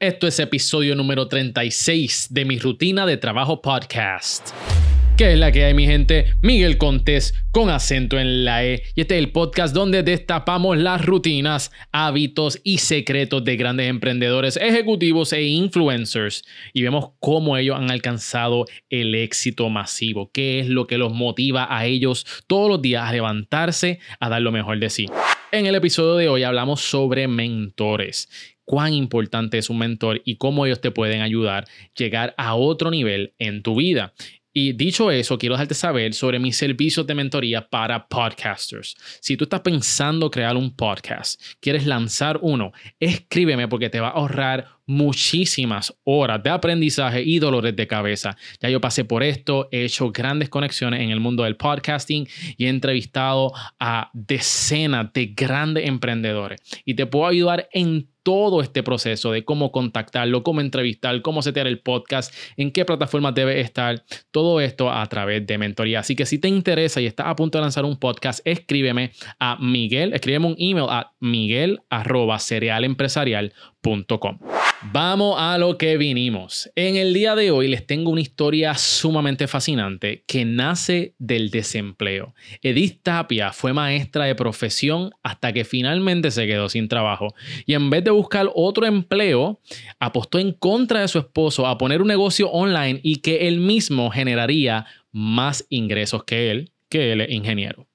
Esto es episodio número 36 de mi rutina de trabajo podcast. ¿Qué es la que hay, mi gente? Miguel Contés con acento en la E. Y este es el podcast donde destapamos las rutinas, hábitos y secretos de grandes emprendedores, ejecutivos e influencers. Y vemos cómo ellos han alcanzado el éxito masivo. ¿Qué es lo que los motiva a ellos todos los días a levantarse, a dar lo mejor de sí? En el episodio de hoy hablamos sobre mentores cuán importante es un mentor y cómo ellos te pueden ayudar a llegar a otro nivel en tu vida. Y dicho eso, quiero dejarte saber sobre mis servicios de mentoría para podcasters. Si tú estás pensando crear un podcast, quieres lanzar uno, escríbeme porque te va a ahorrar muchísimas horas de aprendizaje y dolores de cabeza. Ya yo pasé por esto, he hecho grandes conexiones en el mundo del podcasting y he entrevistado a decenas de grandes emprendedores y te puedo ayudar en todo este proceso de cómo contactarlo, cómo entrevistar, cómo setear el podcast, en qué plataforma debe estar, todo esto a través de mentoría. Así que si te interesa y estás a punto de lanzar un podcast, escríbeme a Miguel, escríbeme un email a miguel Vamos a lo que vinimos. En el día de hoy les tengo una historia sumamente fascinante que nace del desempleo. Edith Tapia fue maestra de profesión hasta que finalmente se quedó sin trabajo y en vez de buscar otro empleo, apostó en contra de su esposo a poner un negocio online y que él mismo generaría más ingresos que él, que él es ingeniero.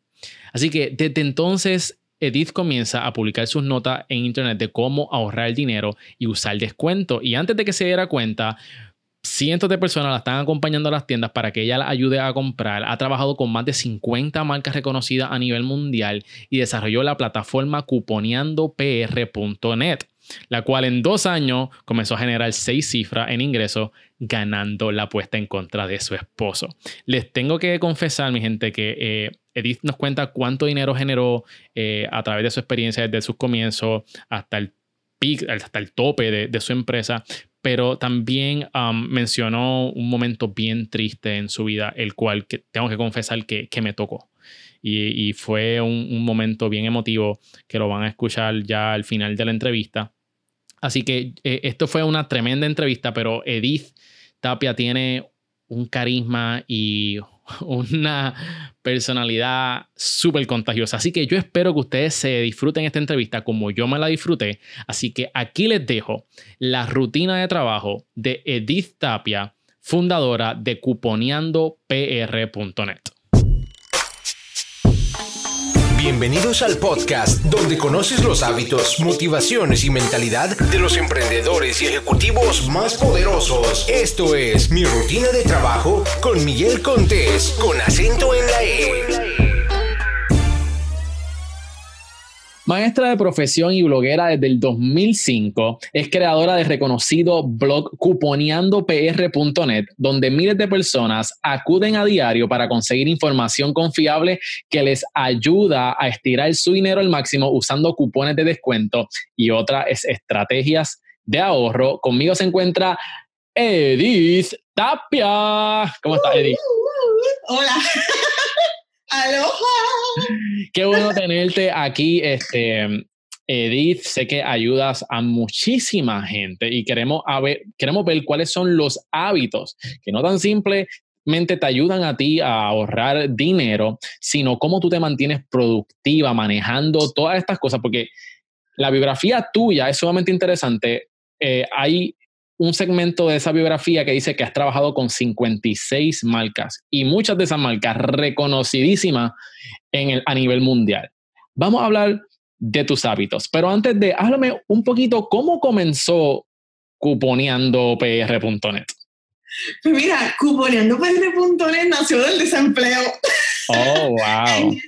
Así que desde entonces Edith comienza a publicar sus notas en internet de cómo ahorrar dinero y usar descuento. Y antes de que se diera cuenta, cientos de personas la están acompañando a las tiendas para que ella la ayude a comprar. Ha trabajado con más de 50 marcas reconocidas a nivel mundial y desarrolló la plataforma cuponeandopr.net la cual en dos años comenzó a generar seis cifras en ingresos, ganando la apuesta en contra de su esposo. Les tengo que confesar, mi gente, que eh, Edith nos cuenta cuánto dinero generó eh, a través de su experiencia desde sus comienzos hasta el hasta el tope de, su empresa, pero también um, mencionó un momento bien triste en su vida, el cual tengo que confesar que, me tocó. Y, fue un, momento bien emotivo que lo van a escuchar ya al final de la entrevista. Así que eh, esto fue una tremenda entrevista, pero Edith Tapia tiene un carisma y una personalidad súper contagiosa. Así que yo espero que ustedes se disfruten esta entrevista como yo me la disfruté. Así que aquí les dejo la rutina de trabajo de Edith Tapia, fundadora de cuponeandopr.net. Bienvenidos al podcast donde conoces los hábitos, motivaciones y mentalidad de los emprendedores y ejecutivos más poderosos. Esto es Mi Rutina de Trabajo con Miguel Contés, con acento en la E. Maestra de profesión y bloguera desde el 2005, es creadora del reconocido blog cuponeandopr.net, donde miles de personas acuden a diario para conseguir información confiable que les ayuda a estirar su dinero al máximo usando cupones de descuento y otras estrategias de ahorro. Conmigo se encuentra Edith Tapia. ¿Cómo estás, Edith? Hola. Aloha. Qué bueno tenerte aquí, este, Edith. Sé que ayudas a muchísima gente y queremos, ver, cuáles son los hábitos que no tan simplemente te ayudan a ti a ahorrar dinero, sino cómo tú te mantienes productiva manejando todas estas cosas, porque la biografía tuya es sumamente interesante. Eh, hay un segmento de esa biografía que dice que has trabajado con 56 marcas y muchas de esas marcas reconocidísimas en el, a nivel mundial. Vamos a hablar de tus hábitos, pero antes de, háblame un poquito cómo comenzó cuponeandopr.net. Pues mira, cuponeandopr.net nació del desempleo. Oh, wow.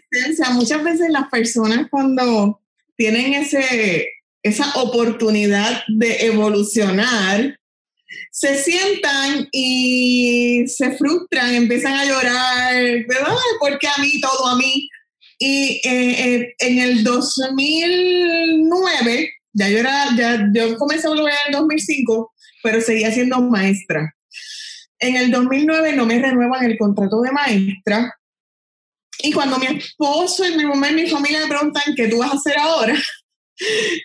muchas veces las personas cuando tienen ese, esa oportunidad de evolucionar, se sientan y se frustran, empiezan a llorar, ¿verdad? Porque a mí, todo a mí. Y eh, eh, en el 2009, ya yo, era, ya, yo comencé a volver en el 2005, pero seguía siendo maestra. En el 2009 no me renuevan el contrato de maestra. Y cuando mi esposo y mi mamá y mi familia me preguntan qué tú vas a hacer ahora,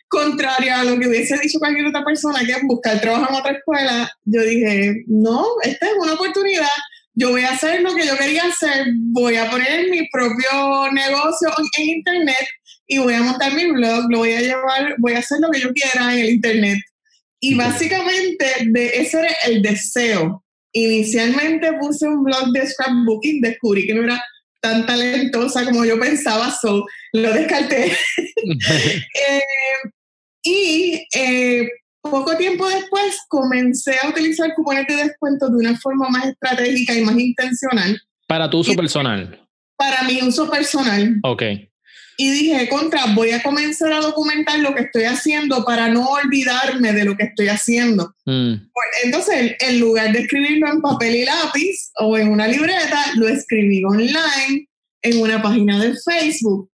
contrario a lo que hubiese dicho cualquier otra persona, que es buscar trabajo en otra escuela, yo dije, no, esta es una oportunidad, yo voy a hacer lo que yo quería hacer, voy a poner mi propio negocio en internet y voy a montar mi blog, lo voy a llevar, voy a hacer lo que yo quiera en el internet. Y básicamente de ese era el deseo. Inicialmente puse un blog de scrapbooking, descubrí que no era tan talentosa como yo pensaba, so lo descarté. Eh, y eh, poco tiempo después comencé a utilizar cupones de descuento de una forma más estratégica y más intencional. Para tu uso personal. Para mi uso personal. Ok. Y dije, contra, voy a comenzar a documentar lo que estoy haciendo para no olvidarme de lo que estoy haciendo. Mm. Entonces, en lugar de escribirlo en papel y lápiz o en una libreta, lo escribí online en una página de Facebook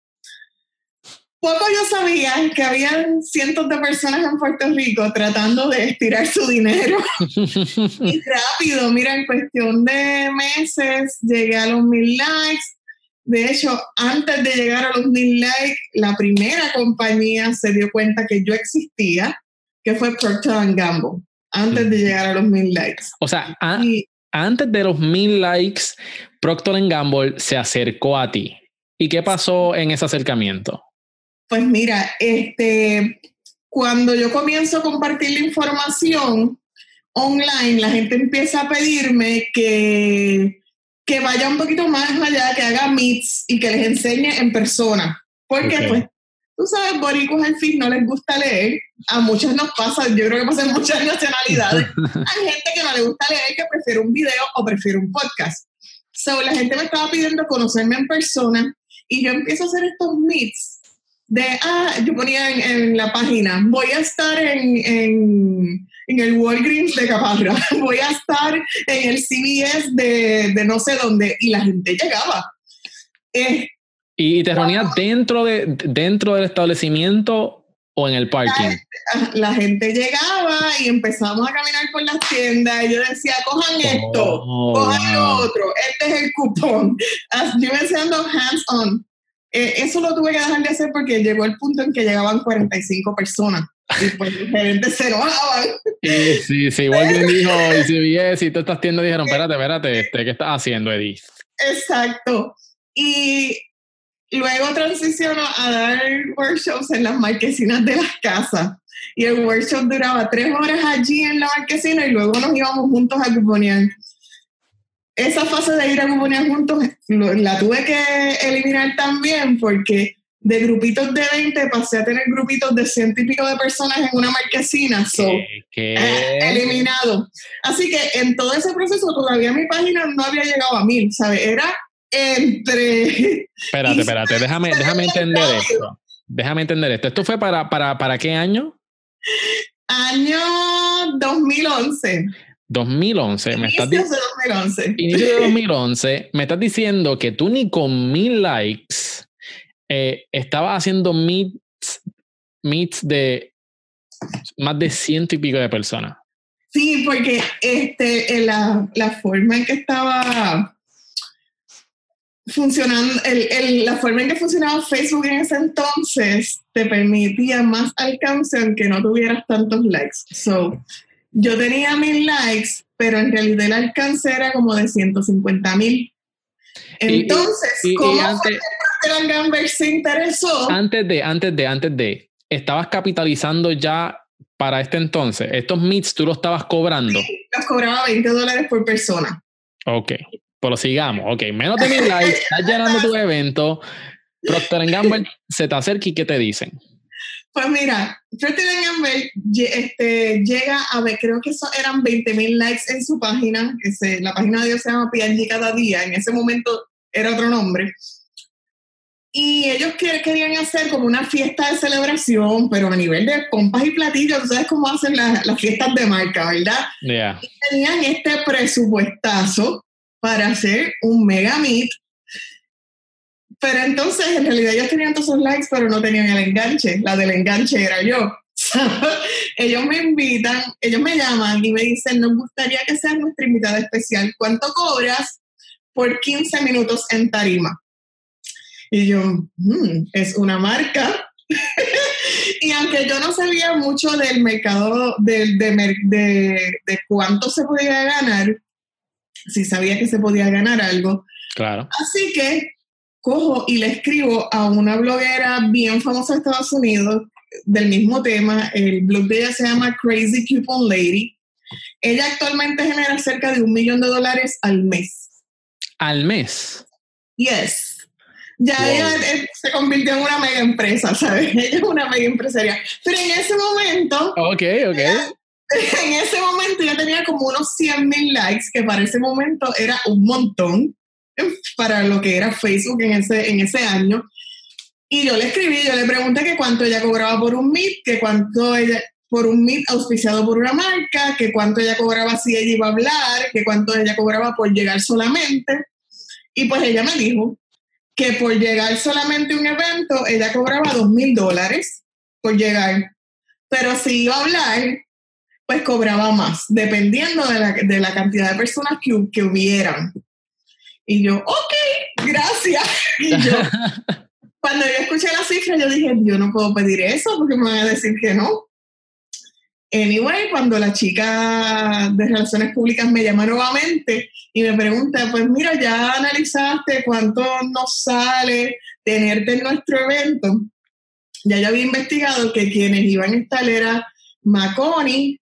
poco yo sabía que habían cientos de personas en Puerto Rico tratando de estirar su dinero. y rápido, mira, en cuestión de meses llegué a los mil likes. De hecho, antes de llegar a los mil likes, la primera compañía se dio cuenta que yo existía, que fue Procter Gamble, antes de llegar a los mil likes. O sea, antes de los mil likes, Procter Gamble se acercó a ti. ¿Y qué pasó en ese acercamiento? Pues mira, este, cuando yo comienzo a compartir la información online, la gente empieza a pedirme que, que vaya un poquito más allá, que haga meets y que les enseñe en persona. Porque, pues, tú sabes, boricos en fin no les gusta leer. A muchos nos pasa, yo creo que pasa en muchas nacionalidades. Hay gente que no le gusta leer, que prefiere un video o prefiere un podcast. So, la gente me estaba pidiendo conocerme en persona y yo empiezo a hacer estos meets de, ah, yo ponía en, la página, voy a estar en, en, en, el Walgreens de Caparra, voy a estar en el CVS de, de no sé dónde, y la gente llegaba. Eh, ¿Y te reunías dentro, de, dentro del establecimiento o en el parking? La, gente llegaba y empezamos a caminar por las tiendas y yo decía, cojan esto, oh, cojan lo otro, este es el cupón. Yo me enseñando hands-on. Eh, eso lo tuve que dejar de hacer porque llegó el punto en que llegaban 45 personas. Y pues los gerentes se enojaban. Sí, sí, sí. Igual que dijo, y si bien, si tú estás tiendas dijeron, espérate, espérate, este, ¿qué estás haciendo, Edith? Exacto. Y luego transicionó a dar workshops en las marquesinas de las casas. Y el workshop duraba tres horas allí en la marquesina y luego nos íbamos juntos a cuponear esa fase de ir a comunidad juntos la tuve que eliminar también porque de grupitos de 20 pasé a tener grupitos de ciento y pico de personas en una marquesina. So, eh, eliminado. Así que en todo ese proceso todavía mi página no había llegado a mil, ¿sabes? Era entre... Espérate, espérate, déjame, déjame entender esto. Déjame entender esto. ¿Esto fue para, para, para qué año? Año 2011. 2011. Me estás de 2011. Inicio de 2011. Me estás diciendo que tú ni con mil likes eh, estabas haciendo meets, meets de más de ciento y pico de personas. Sí, porque este, la, la forma en que estaba funcionando, el, la forma en que funcionaba Facebook en ese entonces te permitía más alcance aunque no tuvieras tantos likes. So, yo tenía mil likes, pero en realidad el alcance era como de 150 mil. Entonces, ¿cómo antes, fue se interesó? Antes de, antes de, antes de, ¿estabas capitalizando ya para este entonces? ¿Estos meets tú los estabas cobrando? Sí, los cobraba 20 dólares por persona. Ok, pero sigamos. Ok, menos de mil likes, estás llenando tu evento. Procter Gamble se te acerca y ¿qué te dicen? Pues mira, Procter Gamble este, llega a ver, creo que eso eran 20 mil likes en su página, que se, la página de Dios se llama P&G cada día, en ese momento era otro nombre. Y ellos querían hacer como una fiesta de celebración, pero a nivel de pompas y platillos, tú sabes cómo hacen las fiestas de marca, ¿verdad? Y tenían este presupuestazo para hacer un mega meet pero entonces, en realidad ellos tenían todos esos likes, pero no tenían el enganche. La del enganche era yo. ellos me invitan, ellos me llaman y me dicen, nos gustaría que seas nuestra invitada especial. ¿Cuánto cobras por 15 minutos en tarima? Y yo, mm, es una marca. y aunque yo no sabía mucho del mercado, de, de, de, cuánto se podía ganar, sí sabía que se podía ganar algo. Claro. Así que cojo y le escribo a una bloguera bien famosa de Estados Unidos del mismo tema. El blog de ella se llama Crazy Coupon Lady. Ella actualmente genera cerca de un millón de dólares al mes. ¿Al mes? Yes. Ya ella se convirtió en una mega empresa, ¿sabes? Ella es una mega empresaria. Pero en ese momento. Ok, ok. en ese momento ya tenía como unos 100 mil likes, que para ese momento era un montón para lo que era Facebook en ese, en ese año. Y yo le escribí, yo le pregunté que cuánto ella cobraba por un Meet, que cuánto ella, por un Meet auspiciado por una marca, que cuánto ella cobraba si ella iba a hablar, que cuánto ella cobraba por llegar solamente. Y pues ella me dijo que por llegar solamente a un evento, ella cobraba dos mil dólares por llegar. Pero si iba a hablar, pues cobraba más, dependiendo de la, de la cantidad de personas que, que, hubieran. Y yo, ok, gracias. Y yo, cuando yo escuché la cifra, yo dije, yo no puedo pedir eso porque me van a decir que no. Anyway, cuando la chica de Relaciones Públicas me llama nuevamente y me pregunta, pues mira, ya analizaste cuánto nos sale tenerte en nuestro evento. Ya yo había investigado que quienes iban a estar era Maconi,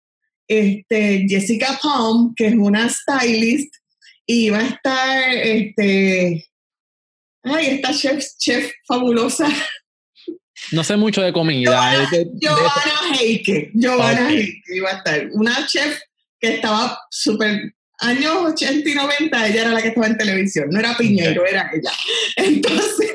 este, Jessica Palm, que es una stylist, y iba a estar, este, ay, esta chef, chef fabulosa, no sé mucho de comida. Giovanna Heike. Giovanna Heike iba a estar. Una chef que estaba súper. Años 80 y 90, ella era la que estaba en televisión. No era Piñero, era ella. Entonces,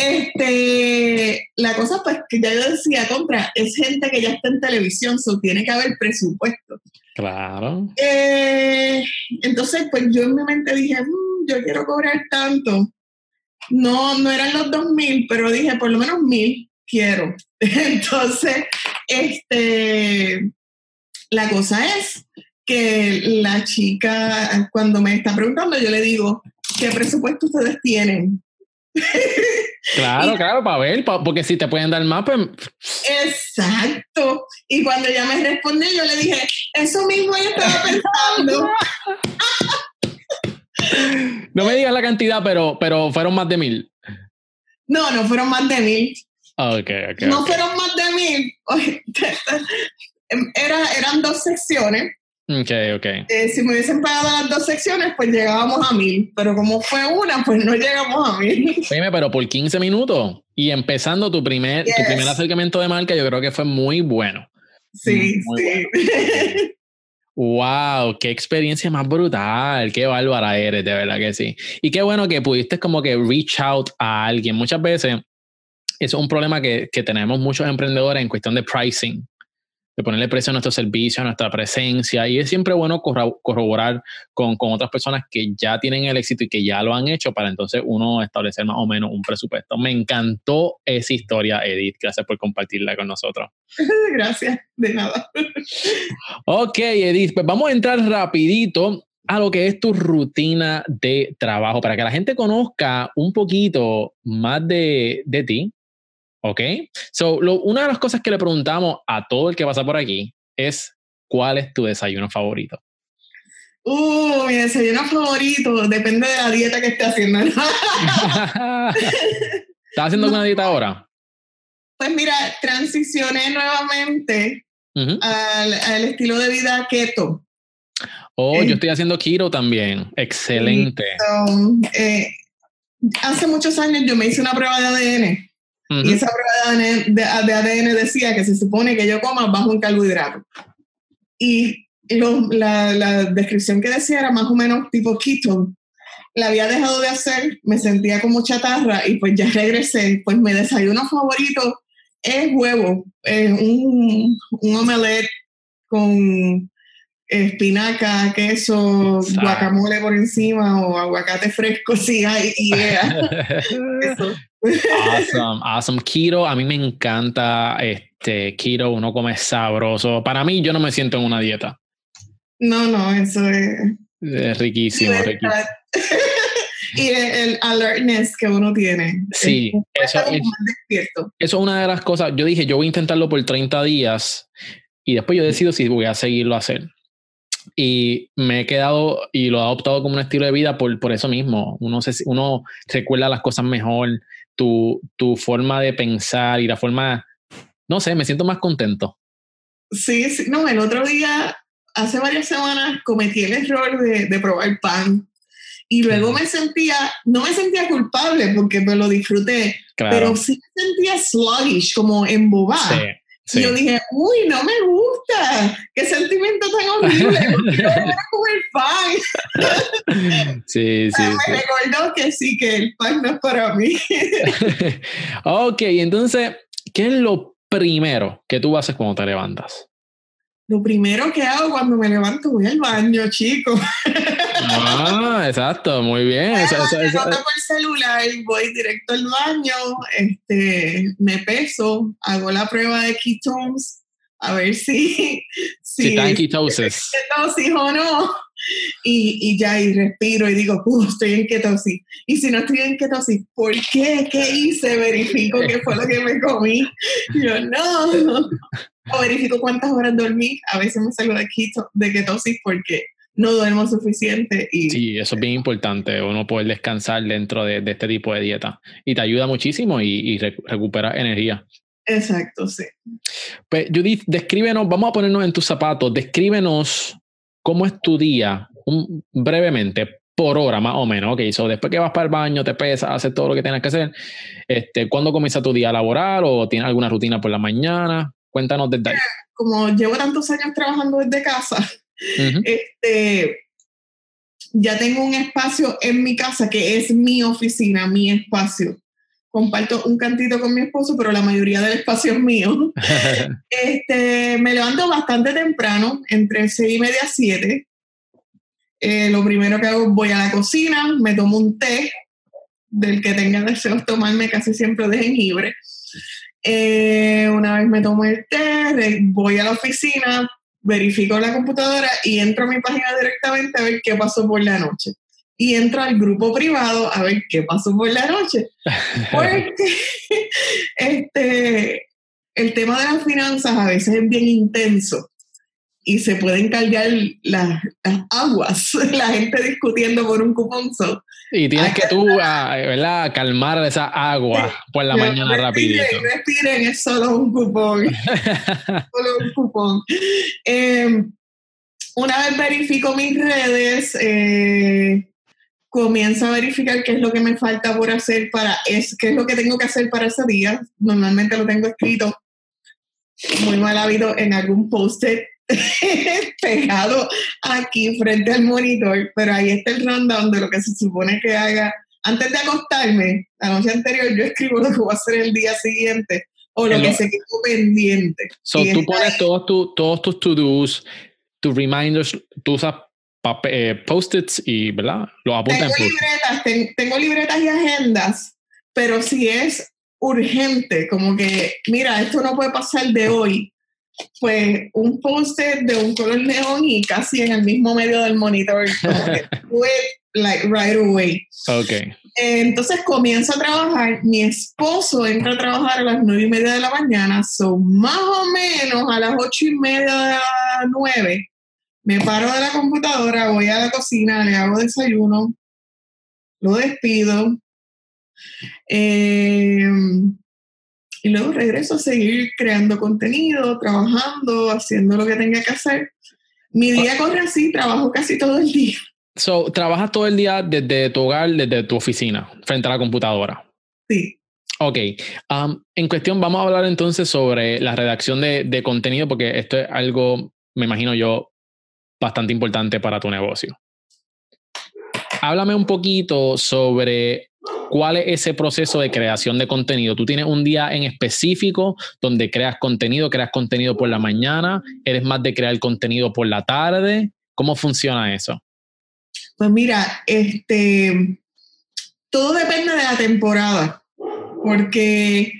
este, la cosa pues que ya yo decía, contra, es gente que ya está en televisión, so tiene que haber presupuesto. Claro. Eh, entonces, pues yo en mi mente dije, mm, yo quiero cobrar tanto no, no eran los 2000, pero dije por lo menos mil quiero. Entonces, este, la cosa es que la chica, cuando me está preguntando, yo le digo, ¿qué presupuesto ustedes tienen? Claro, claro, para ver, porque si te pueden dar más, pues... Exacto. Y cuando ella me respondió, yo le dije, eso mismo yo estaba pensando. no me digas la cantidad, pero, pero fueron más de mil. No, no fueron más de mil. Okay, okay, no fueron más de mil. Era, eran dos secciones. Ok, ok. Eh, si me hubiesen pagado las dos secciones, pues llegábamos a mil. Pero como fue una, pues no llegamos a mil. Dime, pero por 15 minutos y empezando tu primer, tu primer acercamiento de marca, yo creo que fue muy bueno. Sí, sí. Wow, qué experiencia más brutal, qué bárbara eres, de verdad que sí. Y qué bueno que pudiste como que reach out a alguien. Muchas veces eso es un problema que, que tenemos muchos emprendedores en cuestión de pricing de ponerle precio a nuestro servicio, a nuestra presencia. Y es siempre bueno corroborar con, con, otras personas que ya tienen el éxito y que ya lo han hecho para entonces uno establecer más o menos un presupuesto. Me encantó esa historia, Edith. Gracias por compartirla con nosotros. Gracias, de nada. ok, Edith, pues vamos a entrar rapidito a lo que es tu rutina de trabajo para que la gente conozca un poquito más de, de ti, ¿Ok? So, una de las cosas que le preguntamos a todo el que pasa por aquí es, ¿cuál es tu desayuno favorito? Uh, mi desayuno favorito depende de la dieta que esté haciendo. ¿Estás haciendo alguna dieta ahora? Pues mira, transicioné nuevamente al, estilo de vida keto. Oh, yo estoy haciendo keto también. Excelente. Eh, hace muchos años yo me hice una prueba de ADN y esa prueba de ADN, decía que se supone que yo coma bajo en carbohidratos. Y la, la, descripción que decía era más o menos tipo keto. La había dejado de hacer, me sentía como chatarra y pues ya regresé. Pues mi desayuno favorito es huevo, es un, un omelette con espinaca, queso, guacamole por encima o aguacate fresco, sí hay idea. Eso. Awesome, awesome. Keto, a mí me encanta este keto, uno come sabroso. Para mí, yo no me siento en una dieta. No, no, eso es. Es riquísimo, riquísimo. y el, alertness que uno tiene. Sí, eso es, eso es una de las cosas. Yo dije, yo voy a intentarlo por 30 días y después yo decido si voy a seguirlo a hacer. Y me he quedado y lo he adoptado como un estilo de vida por, por eso mismo. Uno, se, uno recuerda las cosas mejor, tu, tu forma de pensar y la forma, no sé, me siento más contento. Sí, sí, no, el otro día, hace varias semanas, cometí el error de, de probar pan. Y luego me sentía, no me sentía culpable porque me lo disfruté, pero sí me sentía sluggish, como embobada. Sí. Y yo dije, uy, no me gusta, qué sentimiento tan horrible, voy a comer pan. Sí, sí. me recordó que sí, que el pan no es para mí. ok, entonces, ¿qué es lo primero que tú haces cuando te levantas? Lo primero que hago cuando me levanto, voy al baño, chico. Ah, exacto, muy bien. Eso, eso, por celular, voy directo al baño, este, me peso, hago la prueba de ketones, a ver si... Si, si está en ketosis. Ketosis o no. Y, y, ya, y respiro y digo, estoy en ketosis. Y si no estoy en ketosis, ¿por qué? ¿Qué hice? Verifico qué fue lo que me comí. Y yo, no. O verifico cuántas horas dormí. A veces me salgo de, keto, de ketosis porque no duermo suficiente. Y... Sí, eso es bien importante, uno poder descansar dentro de, este tipo de dieta. Y te ayuda muchísimo y, y recupera energía. Exacto, sí. Pues Judith, descríbenos, vamos a ponernos en tus zapatos, descríbenos cómo es tu día, brevemente, por hora más o menos. Ok, so después que vas para el baño, te pesas, haces todo lo que tienes que hacer. Este, ¿Cuándo comienza tu día laboral o tienes alguna rutina por la mañana? Cuéntanos desde ahí. Como llevo tantos años trabajando desde casa, este, ya tengo un espacio en mi casa que es mi oficina, mi espacio. Comparto un cantito con mi esposo, pero la mayoría del espacio es mío. este, me levanto bastante temprano, entre seis y media, siete. Eh, lo primero que hago, voy a la cocina, me tomo un té, del que tenga deseos tomarme casi siempre de jengibre. Eh, una vez me tomo el té, voy a la oficina, verifico la computadora y entro a mi página directamente a ver qué pasó por la noche. Y entro al grupo privado a ver qué pasó por la noche. Porque este, el tema de las finanzas a veces es bien intenso y se pueden cargar las, aguas, la gente discutiendo por un cupón. y tienes que tú, ah, ¿verdad? Calmar esa agua por la mañana rapidito. Respiren, es solo un cupón. solo un cupón. Em, una vez verifico mis redes, eh, comienzo a verificar qué es lo que me falta por hacer para es, qué es lo que tengo que hacer para ese día. Normalmente lo tengo escrito muy mal habido en algún post-it pegado aquí frente al monitor, pero ahí está el rundown de lo que se supone que haga. Antes de acostarme, la noche anterior, yo escribo lo que voy a hacer el día siguiente o lo que se quedó pendiente. So, tú pones todos, tu, todos tus to-dos, tus reminders, tú usas eh, post-its y, ¿verdad? Lo apuntas tengo libretas, tengo libretas y agendas, pero si es urgente, como que, mira, esto no puede pasar de hoy, pues un póster de un color neón y casi en el mismo medio del monitor, como like right away. Okay. entonces comienzo a trabajar, mi esposo entra a trabajar a las nueve y media de la mañana, son más o menos a las ocho y media de las nueve, me paro de la computadora, voy a la cocina, le hago desayuno, lo despido, eh, y luego regreso a seguir creando contenido, trabajando, haciendo lo que tenga que hacer. Mi día corre así, trabajo casi todo el día. So, ¿Trabajas todo el día desde tu hogar, desde tu oficina, frente a la computadora? Sí. Ok. Um, en cuestión, vamos a hablar entonces sobre la redacción de, de contenido, porque esto es algo, me imagino yo, bastante importante para tu negocio. Háblame un poquito sobre ¿Cuál es ese proceso de creación de contenido? ¿Tú tienes un día en específico donde creas contenido, creas contenido por la mañana? ¿Eres más de crear contenido por la tarde? ¿Cómo funciona eso? Pues mira, este, todo depende de la temporada, porque,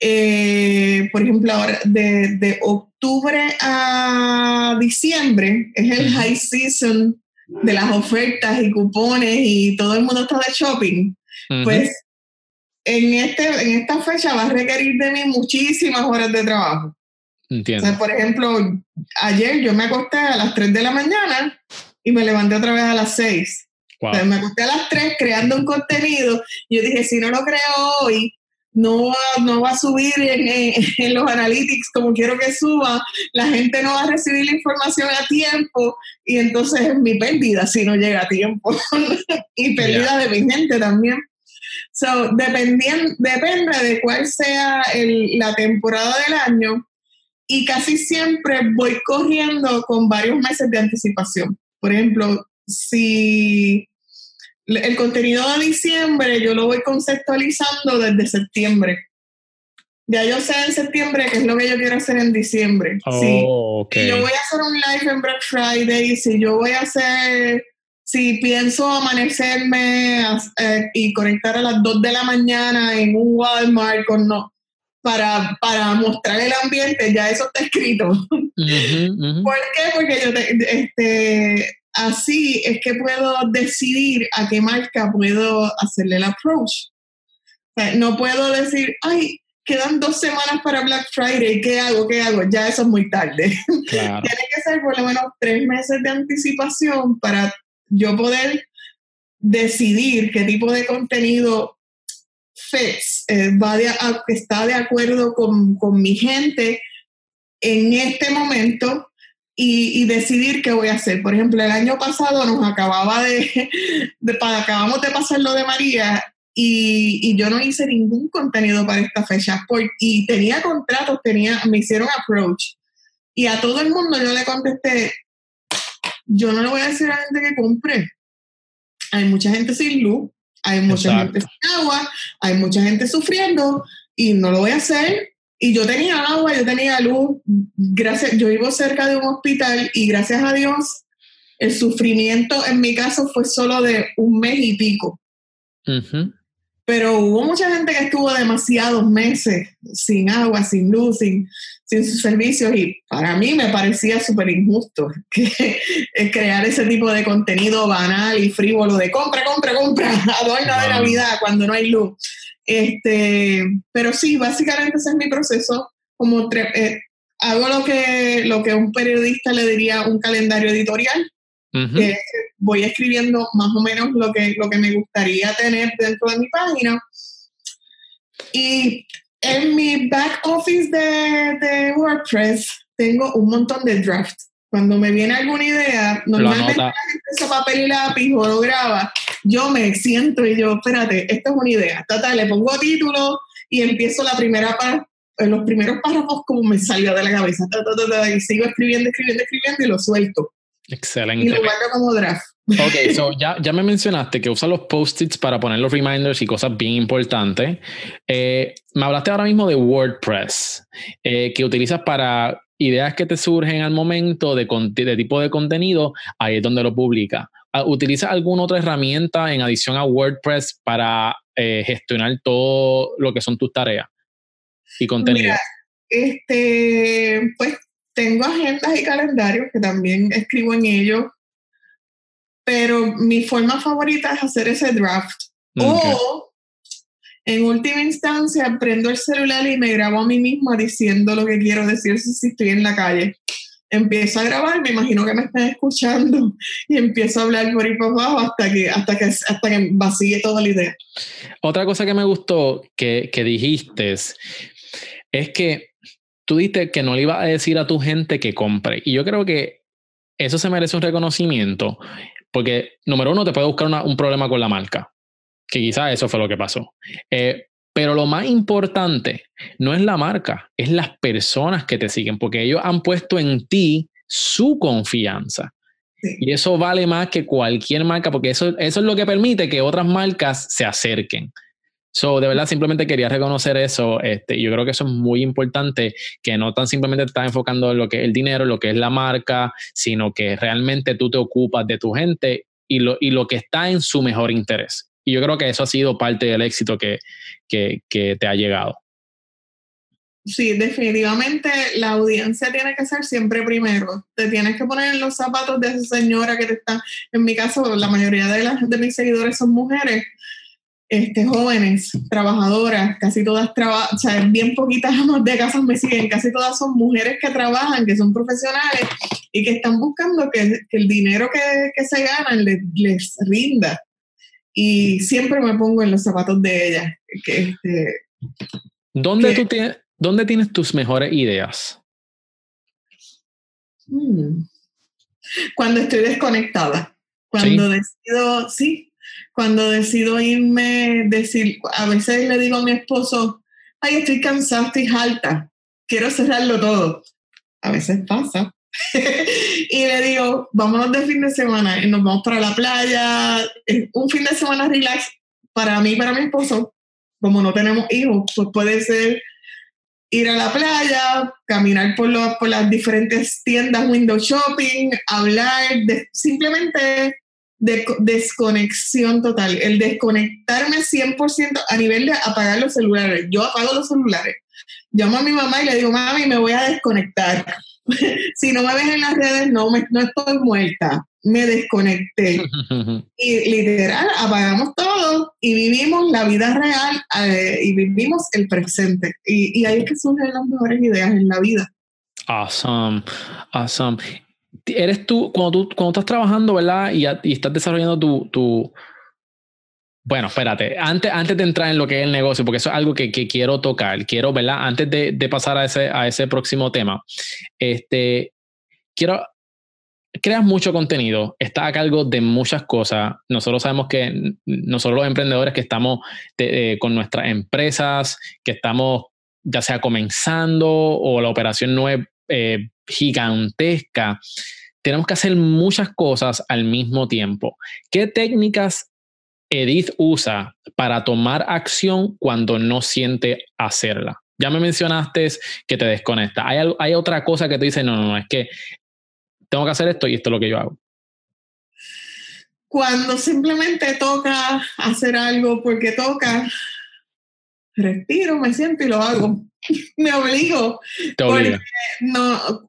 eh, por ejemplo, ahora de, octubre a diciembre es el high season de las ofertas y cupones y todo el mundo está de shopping, pues en, este, en esta fecha va a requerir de mí muchísimas horas de trabajo. Entiendo. por ejemplo, ayer yo me acosté a las 3 de la mañana y me levanté otra vez a las 6. me acosté a las 3 creando un contenido y yo dije, si no lo creo hoy, no va, no va a subir en, los analytics como quiero que suba, la gente no va a recibir la información a tiempo y entonces es mi pérdida si no llega a tiempo y pérdida de mi gente también. So, depende de cuál sea la temporada del año y casi siempre voy corriendo con varios meses de anticipación. Por ejemplo, si el contenido de diciembre yo lo voy conceptualizando desde septiembre. Ya yo sé en septiembre qué es lo que yo quiero hacer en diciembre. Oh, Si yo voy a hacer un live en Black Friday, si yo voy a hacer, si pienso amanecerme eh, y conectar a las 2 de la mañana en un Walmart con no, para, para mostrar el ambiente, ya eso está escrito. ¿Por qué? Porque yo este, así es que puedo decidir a qué marca puedo hacerle el approach. no puedo decir, ay, quedan dos semanas para Black Friday, ¿qué hago? ¿Qué hago? Ya eso es muy tarde. Tiene que ser por lo menos tres meses de anticipación para yo poder decidir qué tipo de contenido fits, eh, va está de acuerdo con, con mi gente en este momento y, decidir qué voy a hacer. Por ejemplo, el año pasado nos acababa de, acabamos de pasar lo de María y, y, yo no hice ningún contenido para esta fecha y tenía contratos, tenía, me hicieron approach y a todo el mundo yo le contesté, yo no le voy a decir a la gente que compre. Hay mucha gente sin luz, hay mucha gente sin agua, hay mucha gente sufriendo y no lo voy a hacer y yo tenía agua, yo tenía luz, gracias, yo vivo cerca de un hospital y gracias a Dios el sufrimiento en mi caso fue solo de un mes y pico. Pero hubo mucha gente que estuvo demasiados meses sin agua, sin luz, sin, sin sus servicios y para mí me parecía súper injusto que, crear ese tipo de contenido banal y frívolo de compra, compra, compra, adorno de Navidad cuando no hay luz. Este, pero sí, básicamente ese es mi proceso. Como eh, hago lo que, lo que un periodista le diría un calendario editorial. voy escribiendo más o menos lo que, lo que me gustaría tener dentro de mi página. Y en mi back office de, de WordPress tengo un montón de drafts. Cuando me viene alguna idea, normalmente la gente papel y lápiz o lo graba, yo me siento y yo, espérate, esta es una idea. Tata, le pongo título y empiezo la primera en los primeros párrafos como me salió de la cabeza. y sigo escribiendo, escribiendo, escribiendo y lo suelto. Excelente. Y lo guardo como draft. Ok, so ya, ya me mencionaste que usas los post-its para poner los reminders y cosas bien importantes. Eh, me hablaste ahora mismo de WordPress, eh, que utilizas para ideas que te surgen al momento de, de tipo de contenido, ahí es donde lo publica. Ah, ¿Utilizas alguna otra herramienta en adición a WordPress para eh, gestionar todo lo que son tus tareas y contenido? este, pues tengo agendas y calendarios que también escribo en ellos, pero mi forma favorita es hacer ese draft. O en última instancia, prendo el celular y me grabo a mí misma diciendo lo que quiero decir si estoy en la calle. Empiezo a grabar, me imagino que me están escuchando y empiezo a hablar por ahí por abajo hasta que, hasta que, hasta que vacíe toda la idea. Otra cosa que me gustó que, que dijiste es que tú dijiste que no le ibas a decir a tu gente que compre. Y yo creo que eso se merece un reconocimiento porque, número uno, te puede buscar un problema con la marca que quizás eso fue lo que pasó. Eh, pero lo más importante no es la marca, es las personas que te siguen, porque ellos han puesto en ti su confianza. Y eso vale más que cualquier marca, porque eso, eso es lo que permite que otras marcas se acerquen. So, de verdad, simplemente quería reconocer eso. Este, yo creo que eso es muy importante, que no tan simplemente te estás enfocando en lo que es el dinero, lo que es la marca, sino que realmente tú te ocupas de tu gente y lo, y lo que está en su mejor interés. Y yo creo que eso ha sido parte del éxito que, que, te ha llegado. sí, definitivamente la audiencia tiene que ser siempre primero. Te tienes que poner en los zapatos de esa señora que te está, en mi caso, la mayoría de, las, de mis seguidores son mujeres. Este, jóvenes, trabajadoras, casi todas trabajan, o sea, bien poquitas amas de casas me siguen, casi todas son mujeres que trabajan, que son profesionales y que están buscando que, el dinero que, que se ganan les, les, rinda. Y siempre me pongo en los zapatos de ellas. Que, este, ¿Dónde, tú tienes, ¿Dónde tienes tus mejores ideas? Hmm. Cuando estoy desconectada. Cuando decido, sí, cuando decido irme, decir, a veces le digo a mi esposo, ay, estoy cansada, estoy alta, quiero cerrarlo todo. A veces pasa. y le digo, vámonos de fin de semana y nos vamos para la playa. Un fin de semana relax para mí y para mi esposo. Como no tenemos hijos, pues puede ser ir a la playa, caminar por, por las diferentes tiendas, window shopping, hablar, de, simplemente de desconexión total, el desconectarme 100% a nivel de apagar los celulares. Yo apago los celulares. Llamo a mi mamá y le digo, mami, me voy a desconectar. si no me ves en las redes, no, me, no estoy muerta. Me desconecté. y literal, apagamos todo y vivimos la vida real eh, y vivimos el presente. Y, y ahí es que surgen las mejores ideas en la vida. Awesome, awesome eres tú, cuando tú, cuando estás trabajando, ¿verdad? Y, estás desarrollando tu, bueno, espérate, antes, antes de entrar en lo que es el negocio, porque eso es algo que, quiero tocar, quiero, ¿verdad? Antes de, de, pasar a ese, a ese próximo tema, este, quiero, creas mucho contenido, estás a cargo de muchas cosas. Nosotros sabemos que nosotros los emprendedores que estamos con nuestras empresas, que estamos ya sea comenzando o la operación no es eh, gigantesca, tenemos que hacer muchas cosas al mismo tiempo. ¿Qué técnicas Edith usa para tomar acción cuando no siente hacerla? Ya me mencionaste que te desconecta. ¿Hay, hay otra cosa que te dice, no, no, no, es que tengo que hacer esto y esto es lo que yo hago? Cuando simplemente toca hacer algo porque toca, respiro, me siento y lo hago. me obligo. Te No,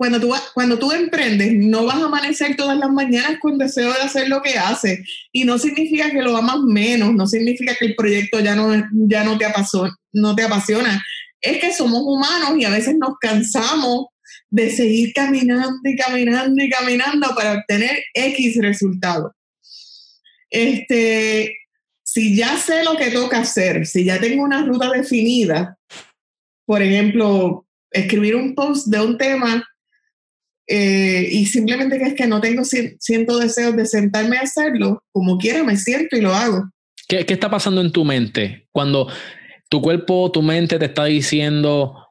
cuando tú, cuando tú emprendes, no vas a amanecer todas las mañanas con deseo de hacer lo que haces. Y no significa que lo amas menos, no significa que el proyecto ya no, ya no, te, apasiona, no te apasiona. Es que somos humanos y a veces nos cansamos de seguir caminando y caminando y caminando para obtener X resultado. Este, si ya sé lo que toca hacer, si ya tengo una ruta definida, por ejemplo, escribir un post de un tema eh, y simplemente que es que no tengo siento deseos de sentarme a hacerlo, como quiera me siento y lo hago. ¿Qué, ¿Qué, está pasando en tu mente cuando tu cuerpo, tu mente te está diciendo,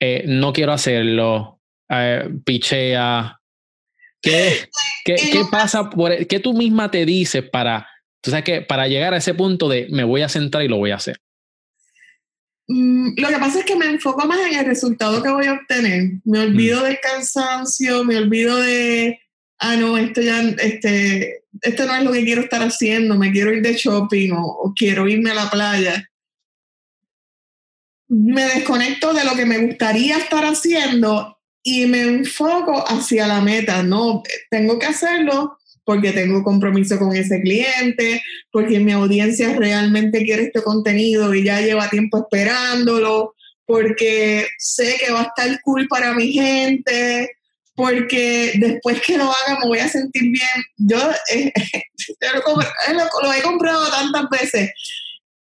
eh, no quiero hacerlo, eh, pichea? ¿Qué, qué, qué pasa? Por, ¿Qué tú misma te dices para, tú sabes que para llegar a ese punto de me voy a sentar y lo voy a hacer? Mm, lo que pasa es que me enfoco más en el resultado que voy a obtener. Me olvido mm. del cansancio, me olvido de, ah, no, esto ya, este, esto no es lo que quiero estar haciendo, me quiero ir de shopping o, quiero irme a la playa. Me desconecto de lo que me gustaría estar haciendo y me enfoco hacia la meta, ¿no? Tengo que hacerlo porque tengo compromiso con ese cliente, porque mi audiencia realmente quiere este contenido y ya lleva tiempo esperándolo, porque sé que va a estar cool para mi gente, porque después que lo haga me voy a sentir bien. Yo eh, lo, he comprado tantas veces.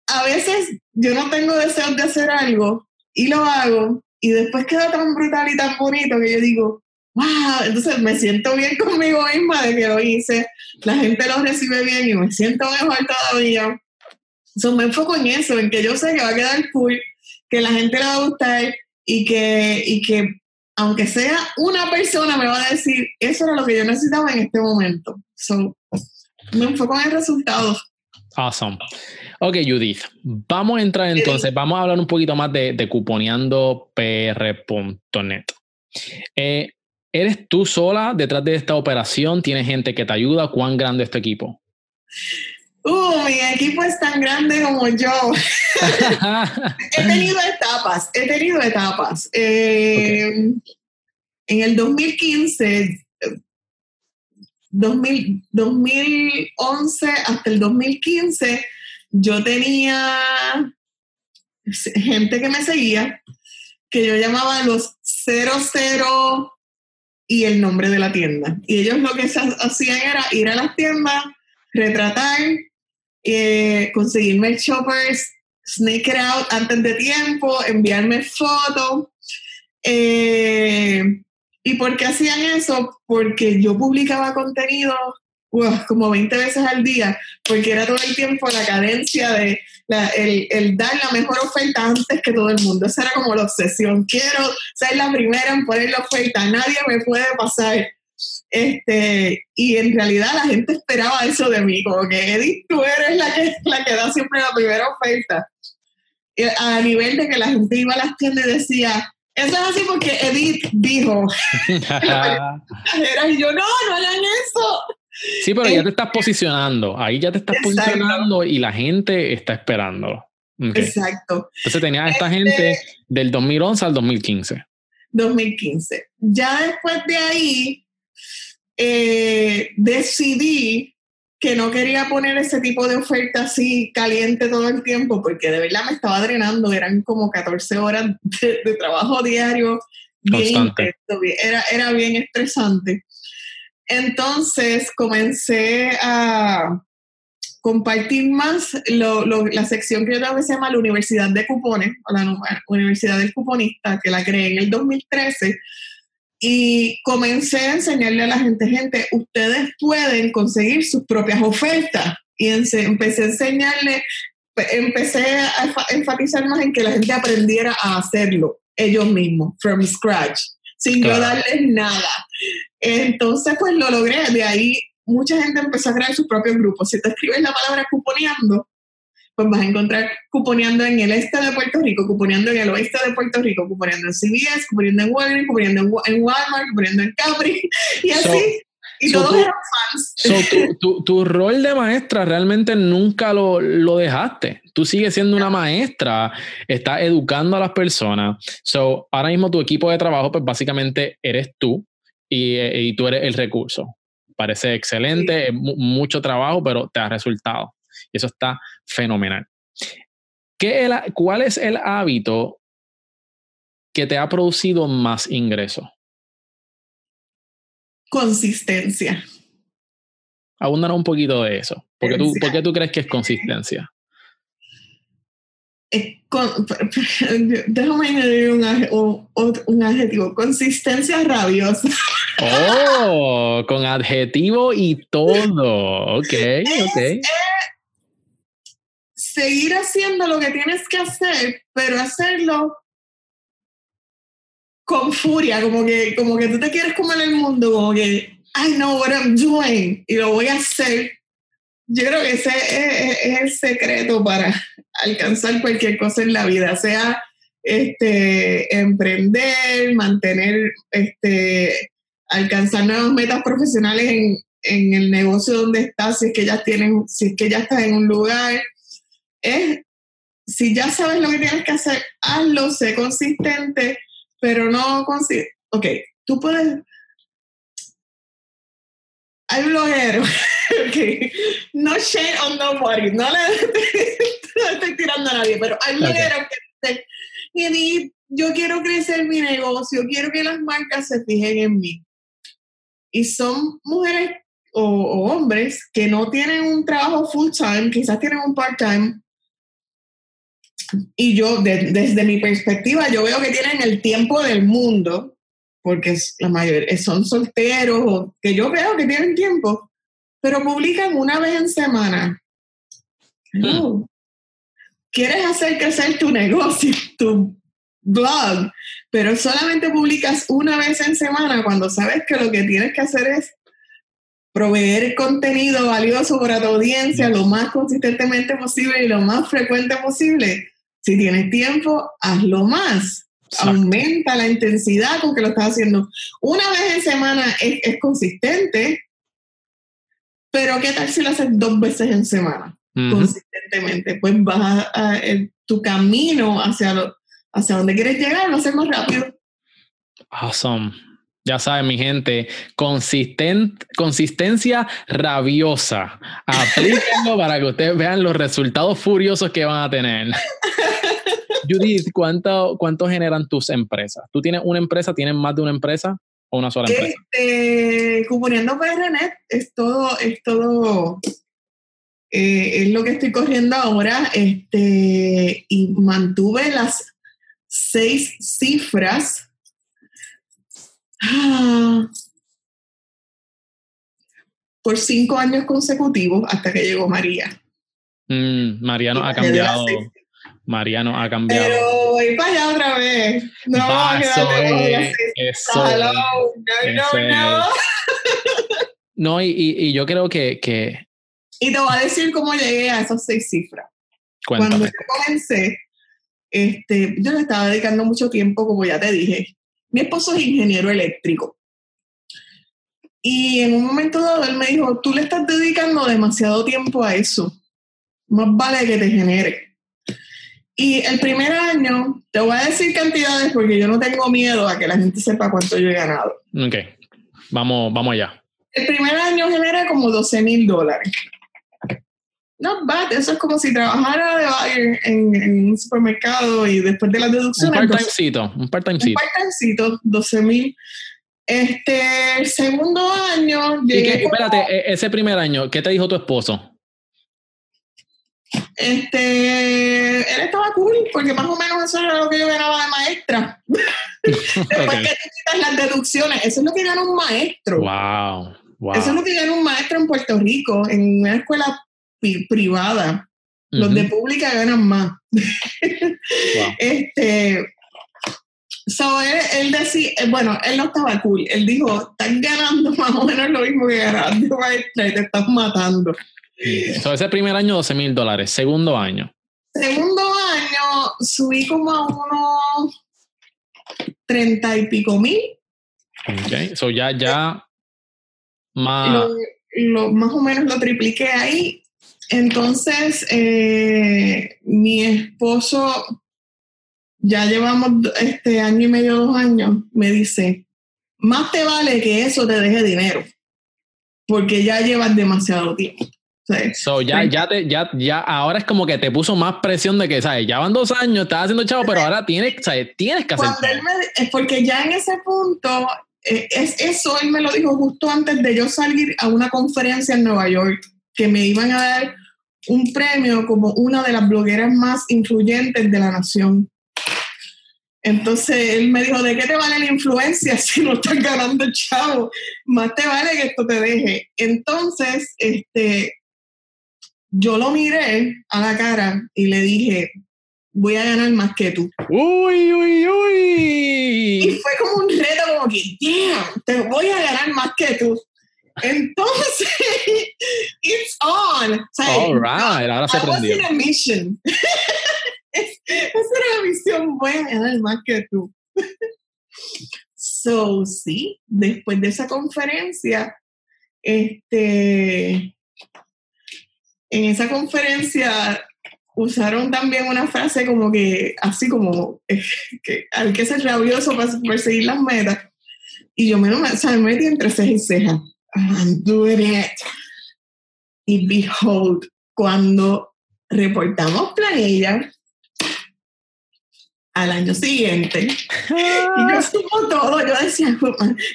A veces yo no tengo deseos de hacer algo y lo hago y después queda tan brutal y tan bonito que yo digo, wow, entonces me siento bien conmigo misma de que lo hice, la gente lo recibe bien y me siento mejor todavía. So, me enfoco en eso, en que yo sé que va a quedar cool, que la gente le va a gustar y que, y que aunque sea una persona me va a decir, eso era lo que yo necesitaba en este momento. So, me enfoco en el resultado. Awesome. Ok, Judith, vamos a entrar entonces, vamos a hablar un poquito más de, de cuponeandopr.net. Eh, ¿Eres tú sola detrás de esta operación? ¿Tienes gente que te ayuda? ¿Cuán grande es tu equipo? Uh, mi equipo es tan grande como yo. he tenido etapas, he tenido etapas. Eh, en el 2015, 2011 hasta el 2015, yo tenía gente que me seguía, que yo llamaba los 00 y el nombre de la tienda. Y ellos lo que hacían era ir a las tiendas, retratar, eh, conseguirme shoppers, sneak it out antes de tiempo, enviarme fotos. Eh, ¿Y por qué hacían eso? Porque yo publicaba contenido como 20 veces al día, porque era todo el tiempo la cadencia de el, dar la mejor oferta antes que todo el mundo. Esa era como la obsesión. Quiero ser la primera en poner la oferta, nadie me puede pasar. Este, y en realidad la gente esperaba eso de mí, como que Edith, tú eres la que, la que da siempre la primera oferta. A nivel de que la gente iba a las tiendas y decía, eso es así porque Edith dijo. y yo, no, no hagan eso. Sí, pero ya te estás posicionando. Ahí ya te estás posicionando y la gente está esperando. Exacto. Entonces tenías a esta gente este del 2011 al 2015. 2015. Ya después de ahí, eh, decidí que no quería poner ese tipo de oferta así caliente todo el tiempo porque de verdad me estaba drenando, eran como 14 horas de, trabajo diario, bien era, era bien estresante. Entonces comencé a compartir más la sección que yo tengo que se llama la Universidad de Cupones, o la Universidad del Cuponista, que la creé en el 2013, y comencé a enseñarle a la gente, gente, ustedes pueden conseguir sus propias ofertas. Y empecé a enseñarle, empecé a enfatizar más en que la gente aprendiera a hacerlo ellos mismos, from scratch, sin yo darles nada. Entonces, pues lo logré. De ahí mucha gente empezó a crear sus propios grupos. Si te escribes la palabra cuponeando, pues vas a encontrar cuponeando en el este de Puerto Rico, cuponeando en el oeste de Puerto Rico, cuponeando en CVS, cuponeando en Walgreens, cuponeando en, Walmart, cuponeando en Capri, y así. Y todos eran fans. tu, rol de maestra realmente nunca lo, lo, dejaste. Tú sigues siendo una maestra, estás educando a las personas. So, ahora mismo tu equipo de trabajo, pues básicamente eres tú y, y tú eres el recurso. Parece excelente, mucho trabajo, pero te ha resultado. Y eso está fenomenal. ¿Qué ¿Cuál es el hábito que te ha producido más ingresos? Consistencia. Abúndanos un poquito de eso. ¿Por tú, ¿Por qué tú crees que es consistencia? déjame añadir un, un, adjetivo, consistencia rabiosa. Oh, con adjetivo y todo. Ok, ok seguir haciendo lo que tienes que hacer, pero hacerlo con furia, como que, como que tú te quieres comer el mundo, como que, I know what I'm doing y lo voy a hacer. Yo creo que ese es, el secreto para alcanzar cualquier cosa en la vida, sea este, emprender, mantener, este, alcanzar nuevas metas profesionales en, en el negocio donde estás, si es que ya tienen, si es que ya estás en un lugar, es, si ya sabes lo que tienes que hacer, hazlo, sé consistente, pero no consistente. Ok, tú puedes... Hay blogueros, okay. no shame on nobody, no le estoy tirando a nadie, pero hay blogueros que dicen, yo quiero crecer mi negocio, quiero que las marcas se fijen en mí. Y son mujeres o, hombres que no tienen un trabajo full time, quizás tienen un part time, y yo, desde mi perspectiva, yo veo que tienen el tiempo del mundo, porque la mayoría son solteros, que yo veo que tienen tiempo, pero publican una vez en semana. No. Quieres hacer crecer tu negocio, tu blog, pero solamente publicas una vez en semana cuando sabes que lo que tienes que hacer es proveer contenido valioso para tu audiencia lo más consistentemente posible y lo más frecuente posible. Si tienes tiempo, hazlo más. Aumenta la intensidad con que lo estás haciendo. Una vez en semana es, consistente, pero ¿qué tal si lo haces dos veces en semana? consistentemente, pues vas a, tu camino hacia, lo, hacia donde quieres llegar va a ser más rápido. Awesome. Ya saben, mi gente, consistent, consistencia rabiosa. Aplíquenlo para que ustedes vean los resultados furiosos que van a tener. Judith, ¿cuánto, ¿cuánto generan tus empresas? ¿Tú tienes una empresa? ¿Tienes más de una empresa o una sola empresa? Este, PRNet es todo, es todo, eh, es lo que estoy corriendo ahora. Este, y mantuve las seis cifras por cinco años consecutivos hasta que llegó María. Mm, María nos ha cambiado. María nos ha cambiado. Pero voy para allá otra vez. No, Va, eso, no, no, no. No, y, y, yo creo que, que, Y te voy a decir cómo llegué a esas seis cifras. Cuando yo comencé, este, yo le estaba dedicando mucho tiempo, como ya te dije, mi esposo es ingeniero eléctrico. Y en un momento dado él me dijo, tú le estás dedicando demasiado tiempo a eso. Más vale que te genere. Y el primer año, te voy a decir cantidades porque yo no tengo miedo a que la gente sepa cuánto yo he ganado. Ok, vamos, vamos allá. El primer año genera como 12 mil dólares. No bad, eso es como si trabajara de, en, en, un supermercado y después de las deducciones. Un part-timecito, un part-timecito. Un part-timecito, 12 mil. Este, el segundo año. ¿Y qué, espérate, e, ese primer año, ¿qué te dijo tu esposo? Este, él estaba cool, porque más o menos eso era lo que yo ganaba de maestra. Después que tú quitas las deducciones, eso es lo que gana un maestro. Wow, wow. Eso es lo que gana un maestro en Puerto Rico, en una escuela privada. Los de pública ganan más. Este, so él, decía, eh, bueno, él no estaba cool. Él dijo, estás ganando más o menos lo mismo que maestra y te estás matando. So ese primer año, 12 mil dólares. Segundo año. Segundo año, subí como a unos 30 y pico mil. Ok, so ya, ya más... lo, más o menos lo tripliqué ahí entonces, eh, mi esposo, ya llevamos este año y medio, dos años, me dice, más te vale que eso te deje dinero, porque ya llevas demasiado tiempo. So, ya, ya, te, ya, ya, ahora es como que te puso más presión de que, ¿sabes? Ya van dos años, estás haciendo chavo, pero ahora tienes, ¿sabes? tienes que hacer. es porque ya en ese punto, eh, es eso, él me lo dijo justo antes de yo salir a una conferencia en Nueva York que me iban a dar un premio como una de las blogueras más influyentes de la nación. Entonces él me dijo, ¿de qué te vale la influencia si no estás ganando chavo? Más te vale que esto te deje. Entonces, este, yo lo miré a la cara y le dije, voy a ganar más que tú. Uy, uy, uy. Y fue como un reto, como que, damn, te voy a ganar más que tú. Entonces, it's on. All right, ahora se aprendió. Esa mission. Esa era la misión buena, más que tú. So, sí, después de esa conferencia, este, en esa conferencia usaron también una frase como que, así como, que hay que ser rabioso para perseguir las metas. Y yo me, o sea, me metí entre ceja y ceja I'm doing it. Y behold, cuando reportamos planilla al año siguiente, y yo supo todo, yo decía,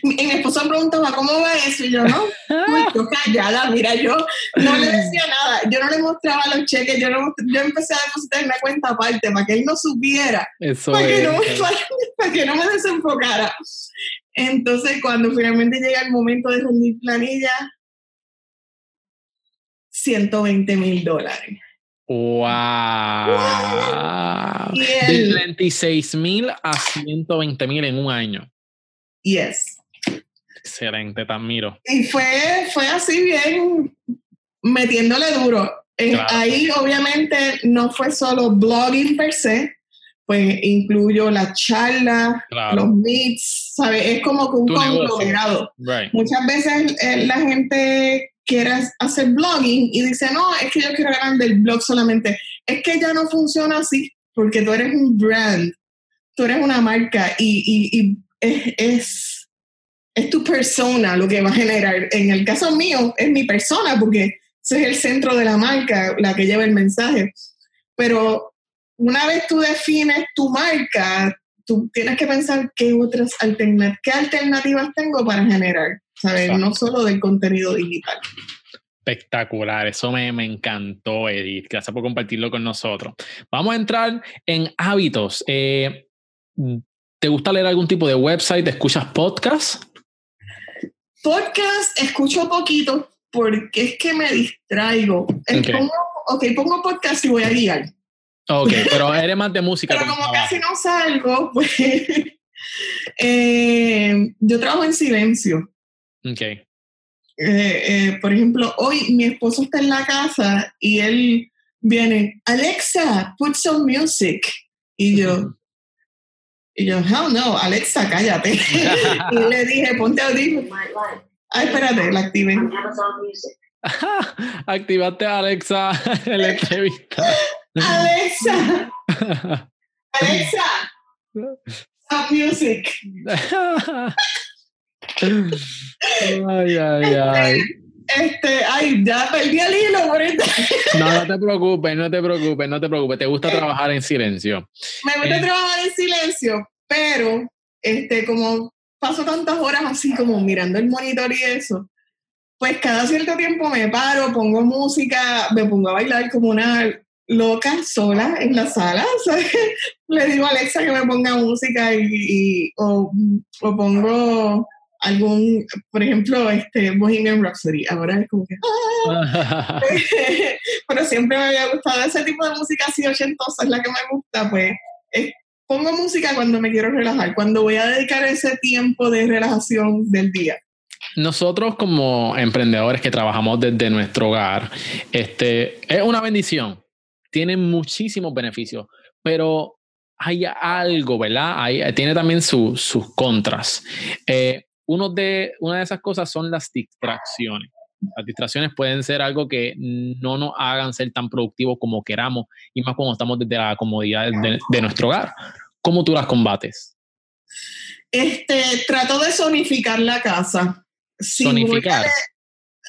mi esposo preguntaba, ¿cómo va eso? Y yo, no, muy callada, mira, yo no le decía nada, yo no le mostraba los cheques, yo, no, yo empecé a depositar una cuenta aparte para que él no supiera, para, que no, para que no me desenfocara. Entonces, cuando finalmente llega el momento de rendir planilla, 120 mil dólares. ¡Wow! De 36 mil a 120 mil en un año. Yes. Excelente, te admiro. Y fue, fue así bien metiéndole duro. Eh, ahí obviamente no fue solo blogging per se, pues incluyo la charla, los meets, ¿sabes? Es como que un conglomerado. Muchas veces eh, la gente quiere hacer blogging y dice, no, es que yo quiero ganar del blog solamente. Es que ya no funciona así, porque tú eres un brand, tú eres una marca y, y, es, es, es, tu persona lo que va a generar. En el caso mío, es mi persona, porque soy el centro de la marca, la que lleva el mensaje. Pero una vez tú defines tu marca, tú tienes que pensar qué otras alternativas, qué alternativas tengo para generar, ¿sabes? No solo del contenido digital. Espectacular, eso me, me, encantó, Edith. Gracias por compartirlo con nosotros. Vamos a entrar en hábitos. Eh, ¿Te gusta leer algún tipo de website? ¿Escuchas podcast? Podcast escucho poquito porque es que me distraigo. Okay. Pongo, ok, pongo podcast y voy a guiar. Ok, pero eres más de música. pero como casi no salgo, pues eh, yo trabajo en silencio. Ok. Eh, eh, por ejemplo, hoy mi esposo está en la casa y él viene, Alexa, put some music. Y yo, y yo, hell no, Alexa, cállate. y le dije, ponte audífonos. Ah, espérate, la activé. Activaste a Alexa en la entrevista. Alexa. Alexa. Stop music. ay, ay, ay. Este, ay, ya perdí el hilo por este. No, no te preocupes, no te preocupes, no te preocupes. Te gusta trabajar en silencio. Me gusta eh. trabajar en silencio, pero este, como paso tantas horas así como mirando el monitor y eso, pues cada cierto tiempo me paro, pongo música, me pongo a bailar como una loca sola en la sala, ¿sabes? Le digo a Alexa que me ponga música y, o, o, pongo algún, por ejemplo, este Bohemian Rhapsody, ahora es como que... ¡ah! Pero siempre me había gustado ese tipo de música así ochentosa, es la que me gusta, pues pongo música cuando me quiero relajar, cuando voy a dedicar ese tiempo de relajación del día. Nosotros como emprendedores que trabajamos desde nuestro hogar, este, es una bendición, tiene muchísimos beneficios, pero hay algo, ¿verdad? Hay, tiene también sus contras. Eh, uno de, una de esas cosas son las distracciones. Las distracciones pueden ser algo que no nos hagan ser tan productivos como queramos, y más cuando estamos desde la comodidad de, nuestro hogar. ¿Cómo tú las combates? Este, trato de zonificar la casa. zonificar.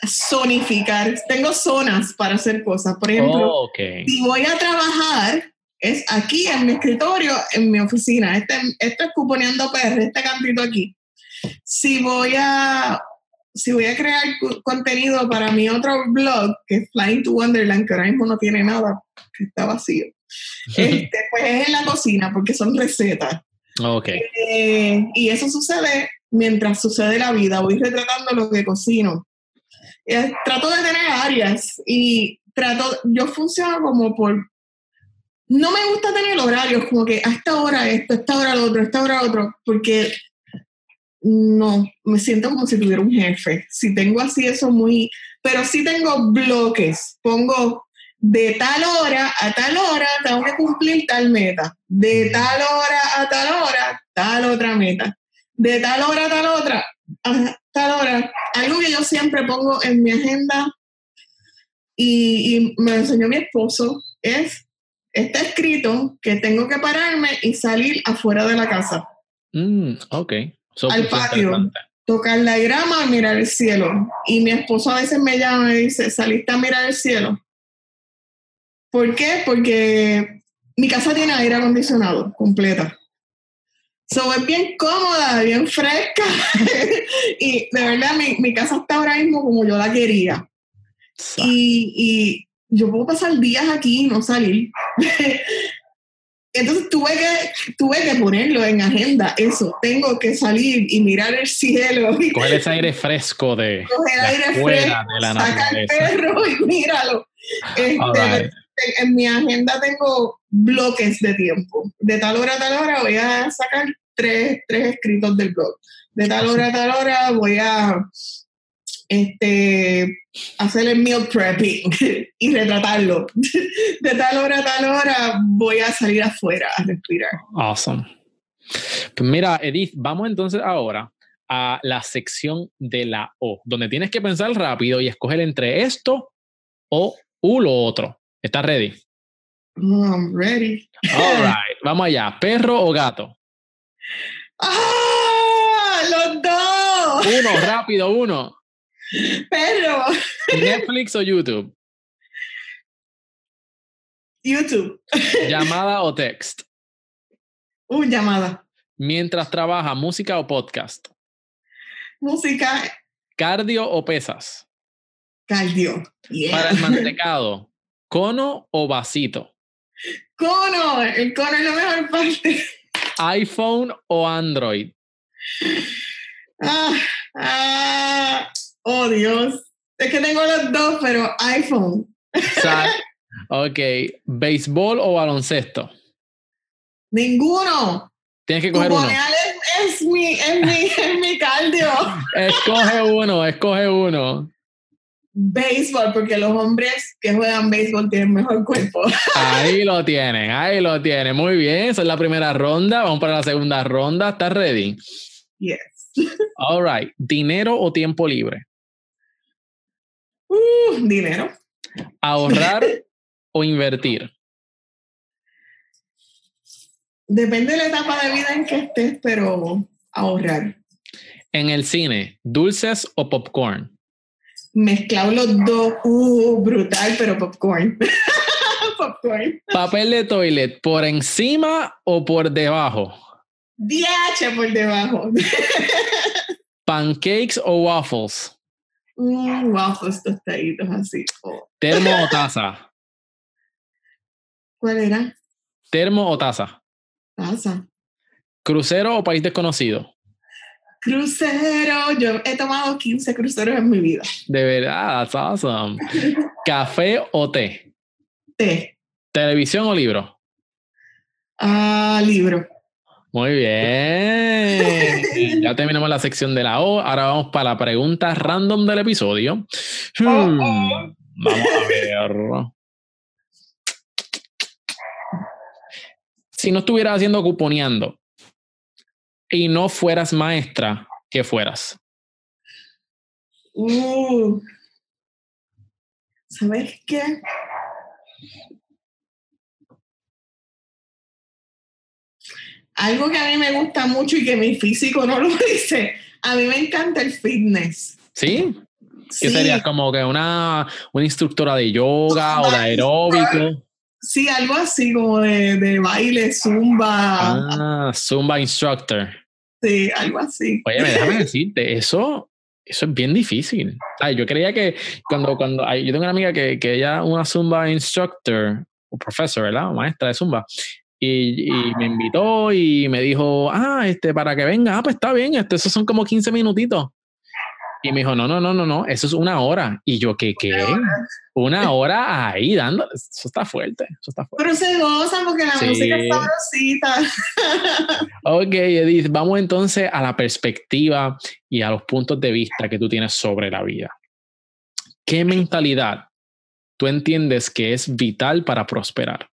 Zonificar. Tengo zonas para hacer cosas. Por ejemplo, oh, si voy a trabajar, es aquí en mi escritorio, en mi oficina. Este, esto es Cuponeando PR, este cantito aquí. Si voy a si voy a crear contenido para mi otro blog, que es Flying to Wonderland, que ahora mismo no tiene nada, que está vacío, este, pues es en la cocina, porque son recetas. Ok. Eh, y eso sucede mientras sucede la vida. Voy retratando lo que cocino. Eh, trato de tener áreas y trato, yo funciono como por... No me gusta tener horarios, como que a esta hora esto, a esta hora lo otro, a esta hora otro, porque no, me siento como si tuviera un jefe. Si tengo así eso muy, pero sí tengo bloques. Pongo de tal hora a tal hora tengo que cumplir tal meta. De tal hora a tal hora, tal otra meta. De tal hora a tal otra, a tal hora. Algo que yo siempre pongo en mi agenda y, me enseñó mi esposo es, está escrito que tengo que pararme y salir afuera de la casa. Mm, ok al patio, tocar la grama, mirar el cielo. Y mi esposo a veces me llama y dice, ¿saliste a mirar el cielo? ¿Por qué? Porque mi casa tiene aire acondicionado completa. So, es bien cómoda, bien fresca. y de verdad, mi, mi, casa está ahora mismo como yo la quería. Y, y, yo puedo pasar días aquí y no salir. Entonces tuve que, tuve que ponerlo en agenda, eso, tengo que salir y mirar el cielo. Coger ese aire fresco de, Coger aire fresco, de la saca el perro y míralo. Este, en mi agenda tengo bloques de tiempo. De tal hora a tal hora voy a sacar tres, tres escritos del blog. De tal hora a tal hora voy a este, hacer el meal prepping y retratarlo. De tal hora a tal hora voy a salir afuera a respirar. Awesome. Pues mira, Edith, vamos entonces ahora a la sección de la O, donde tienes que pensar rápido y escoger entre esto o u lo otro. ¿Estás ready? Oh, I'm ready. All right, vamos allá. ¿Perro o gato? ¡Ah! ¡Los dos! Uno, rápido, uno. Perro. ¿Netflix o YouTube? YouTube. ¿Llamada o text? Uh, llamada. Mientras trabaja, música o podcast? Música. ¿Cardio o pesas? Cardio. Yeah. Para el mantecado, ¿cono o vasito? Cono. El cono es la mejor parte. ¿iPhone o Android? Ah, ah, oh, Dios. Es que tengo los dos, pero iPhone. Sa- ok, ¿béisbol o baloncesto? Ninguno. Tienes que coger uno. Es mi, es, mi, es mi cardio. Escoge uno, escoge uno. Béisbol, porque los hombres que juegan béisbol tienen mejor cuerpo. Ahí lo tienen, ahí lo tienen. Muy bien, esa es la primera ronda. Vamos para la segunda ronda. ¿Estás ready? Yes. All right. ¿Dinero o tiempo libre? Uh, dinero. ¿Ahorrar o invertir? Depende de la etapa de vida en que estés, pero ahorrar. En el cine, ¿dulces o popcorn? Mezclar los dos. Uh, brutal, pero popcorn. popcorn. ¿Papel de toilet por encima o por debajo? DH por debajo. ¿Pancakes o waffles? Mm, waffles tostaditos así. Oh. ¿Termo o taza? ¿Cuál era? ¿Termo o taza? Taza. ¿Crucero o país desconocido? Crucero. Yo he tomado 15 cruceros en mi vida. De verdad, that's awesome. ¿Café o té? Té. ¿Televisión o libro? Ah, libro. Muy bien. Ya terminamos la sección de la O. Ahora vamos para la pregunta random del episodio. Hmm, Vamos a ver. Si no estuvieras haciendo cuponeando y no fueras maestra, ¿qué fueras? Uh. ¿Sabes qué? Algo que a mí me gusta mucho y que mi físico no lo dice. A mí me encanta el fitness. ¿Sí? ¿Qué Sí, sería? ¿Como que una, una instructora de yoga o de aeróbico? Sí, algo así como de, de baile, zumba. Ah, Zumba instructor. Sí, algo así. Oye, déjame decirte, eso, eso es bien difícil. Ay, yo creía que cuando, cuando yo tengo una amiga que, que ella una Zumba instructor o profesor, ¿verdad? Maestra de Zumba. Y, y me invitó y me dijo, ah, este, para que venga, ah, pues está bien, este, esos son como 15 minutitos. Y me dijo, no, no, no, no, no, eso es una hora. Y yo, ¿qué, qué? Una hora ahí dando, eso está fuerte, eso está fuerte. Pero se gozan porque la Sí. música es sabrosita. Ok, Edith, vamos entonces a la perspectiva y a los puntos de vista que tú tienes sobre la vida. ¿Qué mentalidad tú entiendes que es vital para prosperar?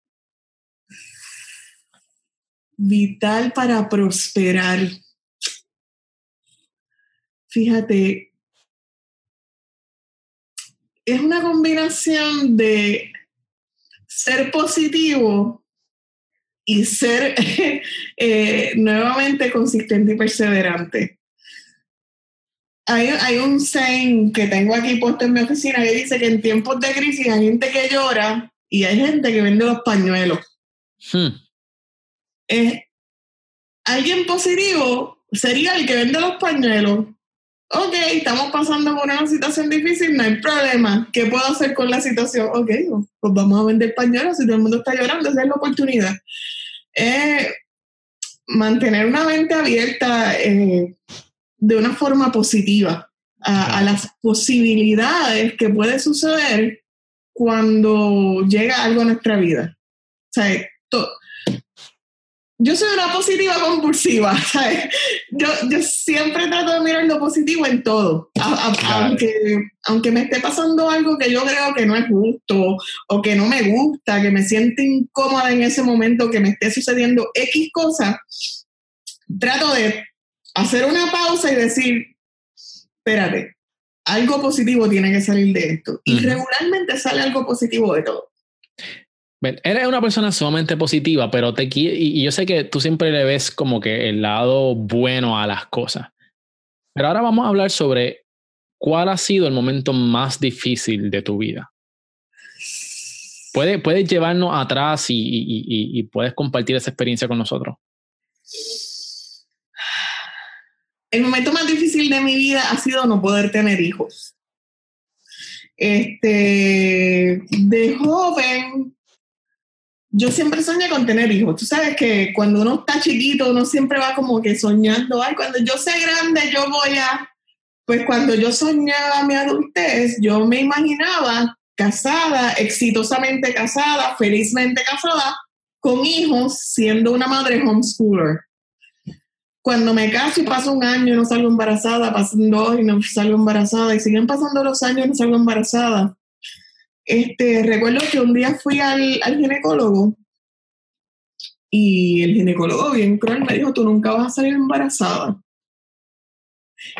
Vital para prosperar. Fíjate, es una combinación de ser positivo y ser eh, nuevamente consistente y perseverante. Hay, hay un saying que tengo aquí puesto en mi oficina que dice que en tiempos de crisis hay gente que llora y hay gente que vende los pañuelos. Hmm, Eh, alguien positivo sería el que vende los pañuelos. Ok, estamos pasando por una situación difícil, no hay problema. ¿Qué puedo hacer con la situación? Ok, pues vamos a vender pañuelos si todo el mundo está llorando, esa es la oportunidad. Eh, mantener una mente abierta eh, de una forma positiva a, a las posibilidades que puede suceder cuando llega algo a nuestra vida. O sea, to- yo soy una positiva compulsiva, ¿sabes? Yo, yo siempre trato de mirar lo positivo en todo, A- a- Claro. aunque, aunque me esté pasando algo que yo creo que no es justo o que no me gusta, que me siento incómoda en ese momento, que me esté sucediendo X cosa, trato de, hacer una pausa y decir, espérate, algo positivo tiene que salir de esto. Y regularmente sale algo positivo de todo. Eres una persona sumamente positiva, pero te y, yo sé que tú siempre le ves como que el lado bueno a las cosas. Pero ahora vamos a hablar sobre cuál ha sido el momento más difícil de tu vida. Puedes, llevarnos atrás y, y, y, puedes compartir esa experiencia con nosotros. El momento más difícil de mi vida ha sido no poder tener hijos. Este, de joven, yo siempre soñé con tener hijos. Tú sabes que cuando uno está chiquito, uno siempre va como que soñando, ay, cuando yo sea grande, yo voy a... Pues cuando yo soñaba mi adultez, yo me imaginaba casada, exitosamente casada, felizmente casada, con hijos, siendo una madre homeschooler. Cuando me caso y paso un año y no salgo embarazada, pasan dos y no salgo embarazada, y siguen pasando los años y no salgo embarazada. Este, recuerdo que un día fui al, al ginecólogo y el ginecólogo bien cruel me dijo, tú nunca vas a salir embarazada.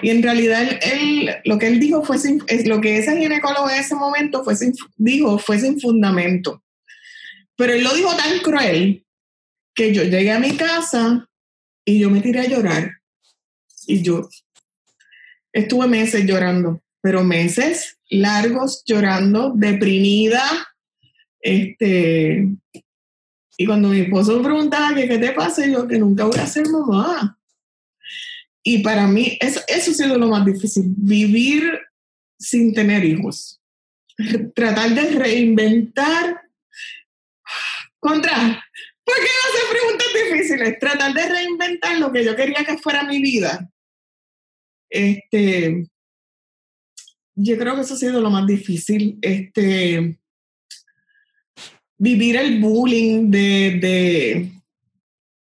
Y en realidad él, lo que él dijo fue sin, lo que ese ginecólogo en ese momento fue dijo fue sin fundamento. Pero él lo dijo tan cruel que yo llegué a mi casa y yo me tiré a llorar. Y yo estuve meses llorando, pero meses largos llorando, deprimida. Este, y cuando mi esposo me preguntaba que qué te pasa, yo que nunca voy a ser mamá. Y para mí, eso, eso ha sido lo más difícil, vivir sin tener hijos. Tratar de reinventar. Contra, ¿por qué no hacer preguntas difíciles? Tratar de reinventar lo que yo quería que fuera mi vida. Este, yo creo que eso ha sido lo más difícil. Este, vivir el bullying de,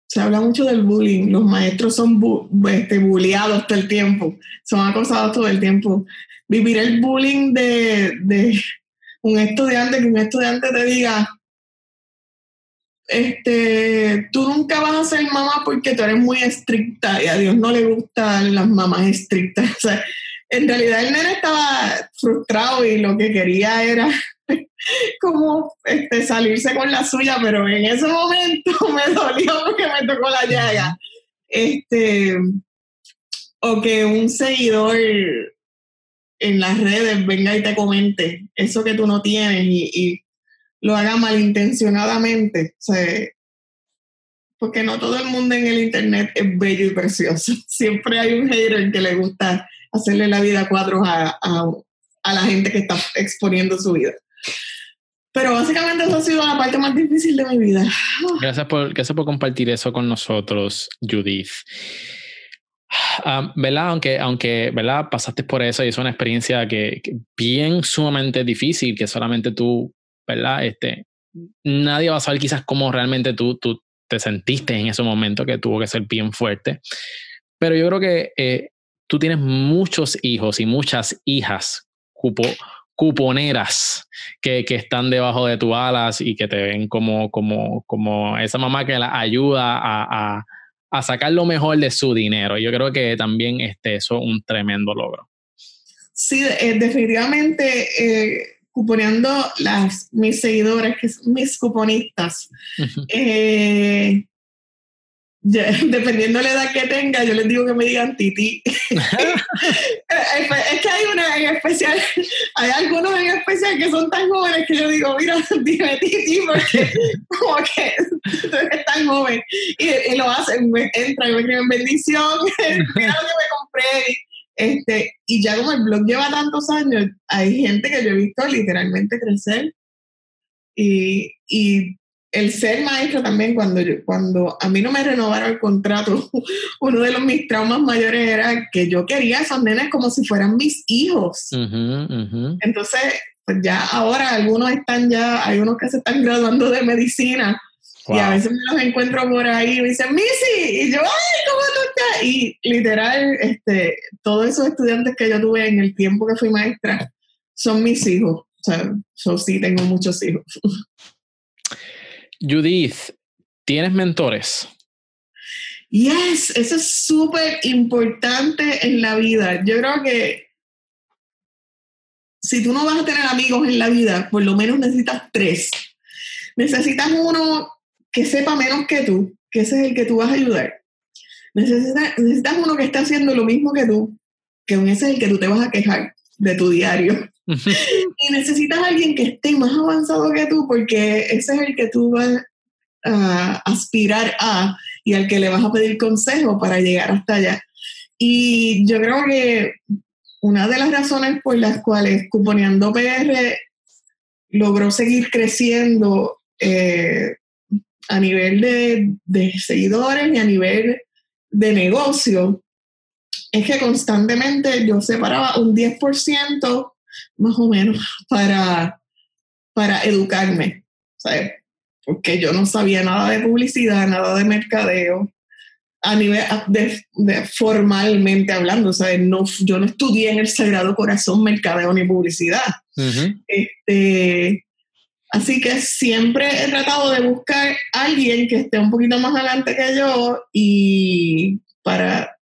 se habla mucho del bullying. Los maestros son bu este, bulleados todo el tiempo, son acosados todo el tiempo. Vivir el bullying de, de un estudiante, que un estudiante te diga, este, tú nunca vas a ser mamá porque tú eres muy estricta y a Dios no le gustan las mamás estrictas. O sea, en realidad el nene estaba frustrado y lo que quería era como este, salirse con la suya, pero en ese momento me dolió porque me tocó la llaga. Este, o que un seguidor en las redes venga y te comente eso que tú no tienes y, lo haga malintencionadamente. O porque no todo el mundo en el internet es bello y precioso. Siempre hay un hater que le gusta hacerle la vida a cuadros a, a la gente que está exponiendo su vida. Pero básicamente eso ha sido la parte más difícil de mi vida. Gracias por, gracias por compartir eso con nosotros, Judith. Ah, ¿Verdad? Aunque, aunque ¿verdad? pasaste por eso y es una experiencia que, bien sumamente difícil, que solamente tú, ¿verdad? Este, nadie va a saber quizás cómo realmente tú, tú te sentiste en ese momento, que tuvo que ser bien fuerte. Pero yo creo que eh, tú tienes muchos hijos y muchas hijas cupo, cuponeras que, que, están debajo de tus alas y que te ven como, como, como esa mamá que la ayuda a, a, a sacar lo mejor de su dinero. Yo creo que también este, eso es un tremendo logro. Sí, eh, definitivamente eh, cuponeando las, mis seguidores, que son mis cuponistas, eh, dependiendo de la edad que tenga, yo les digo que me digan Titi. es que hay una en especial, hay algunos en especial que son tan jóvenes que yo digo, mira, dime Titi, porque como que tú eres tan joven. Y, lo hacen, me entran y me escriben bendición, mira lo que me compré. Este, y ya como el blog lleva tantos años, hay gente que yo he visto literalmente crecer. Y, y el ser maestro también, cuando, cuando a mí no me renovaron el contrato, uno de los mis traumas mayores era que yo quería a esos nenes como si fueran mis hijos. Entonces, pues ya ahora algunos están ya, hay unos que se están graduando de medicina y a veces me los encuentro por ahí y me dicen, Missy, y yo, ay, ¿cómo tú estás? Y literal, este, todos esos estudiantes que yo tuve en el tiempo que fui maestra son mis hijos. O sea, yo sí tengo muchos hijos. Judith, ¿tienes mentores? Yes, eso es súper importante en la vida. Yo creo que si tú no vas a tener amigos en la vida, por lo menos necesitas tres. Necesitas uno que sepa menos que tú, que ese es el que tú vas a ayudar. Necesitas, necesitas uno que esté haciendo lo mismo que tú, que ese es el que tú te vas a quejar de tu diario. necesitas alguien que esté más avanzado que tú, porque ese es el que tú vas a aspirar a y al que le vas a pedir consejo para llegar hasta allá. Y yo creo que una de las razones por las cuales Cuponeando PR logró seguir creciendo eh, a nivel de, seguidores y a nivel de negocio es que constantemente yo separaba un 10% más o menos para, para educarme, porque yo no sabía nada de publicidad, nada de mercadeo, a nivel de, formalmente hablando, o no, yo no estudié en el Sagrado Corazón mercadeo ni publicidad. este, así que siempre he tratado de buscar a alguien que esté un poquito más adelante que yo y para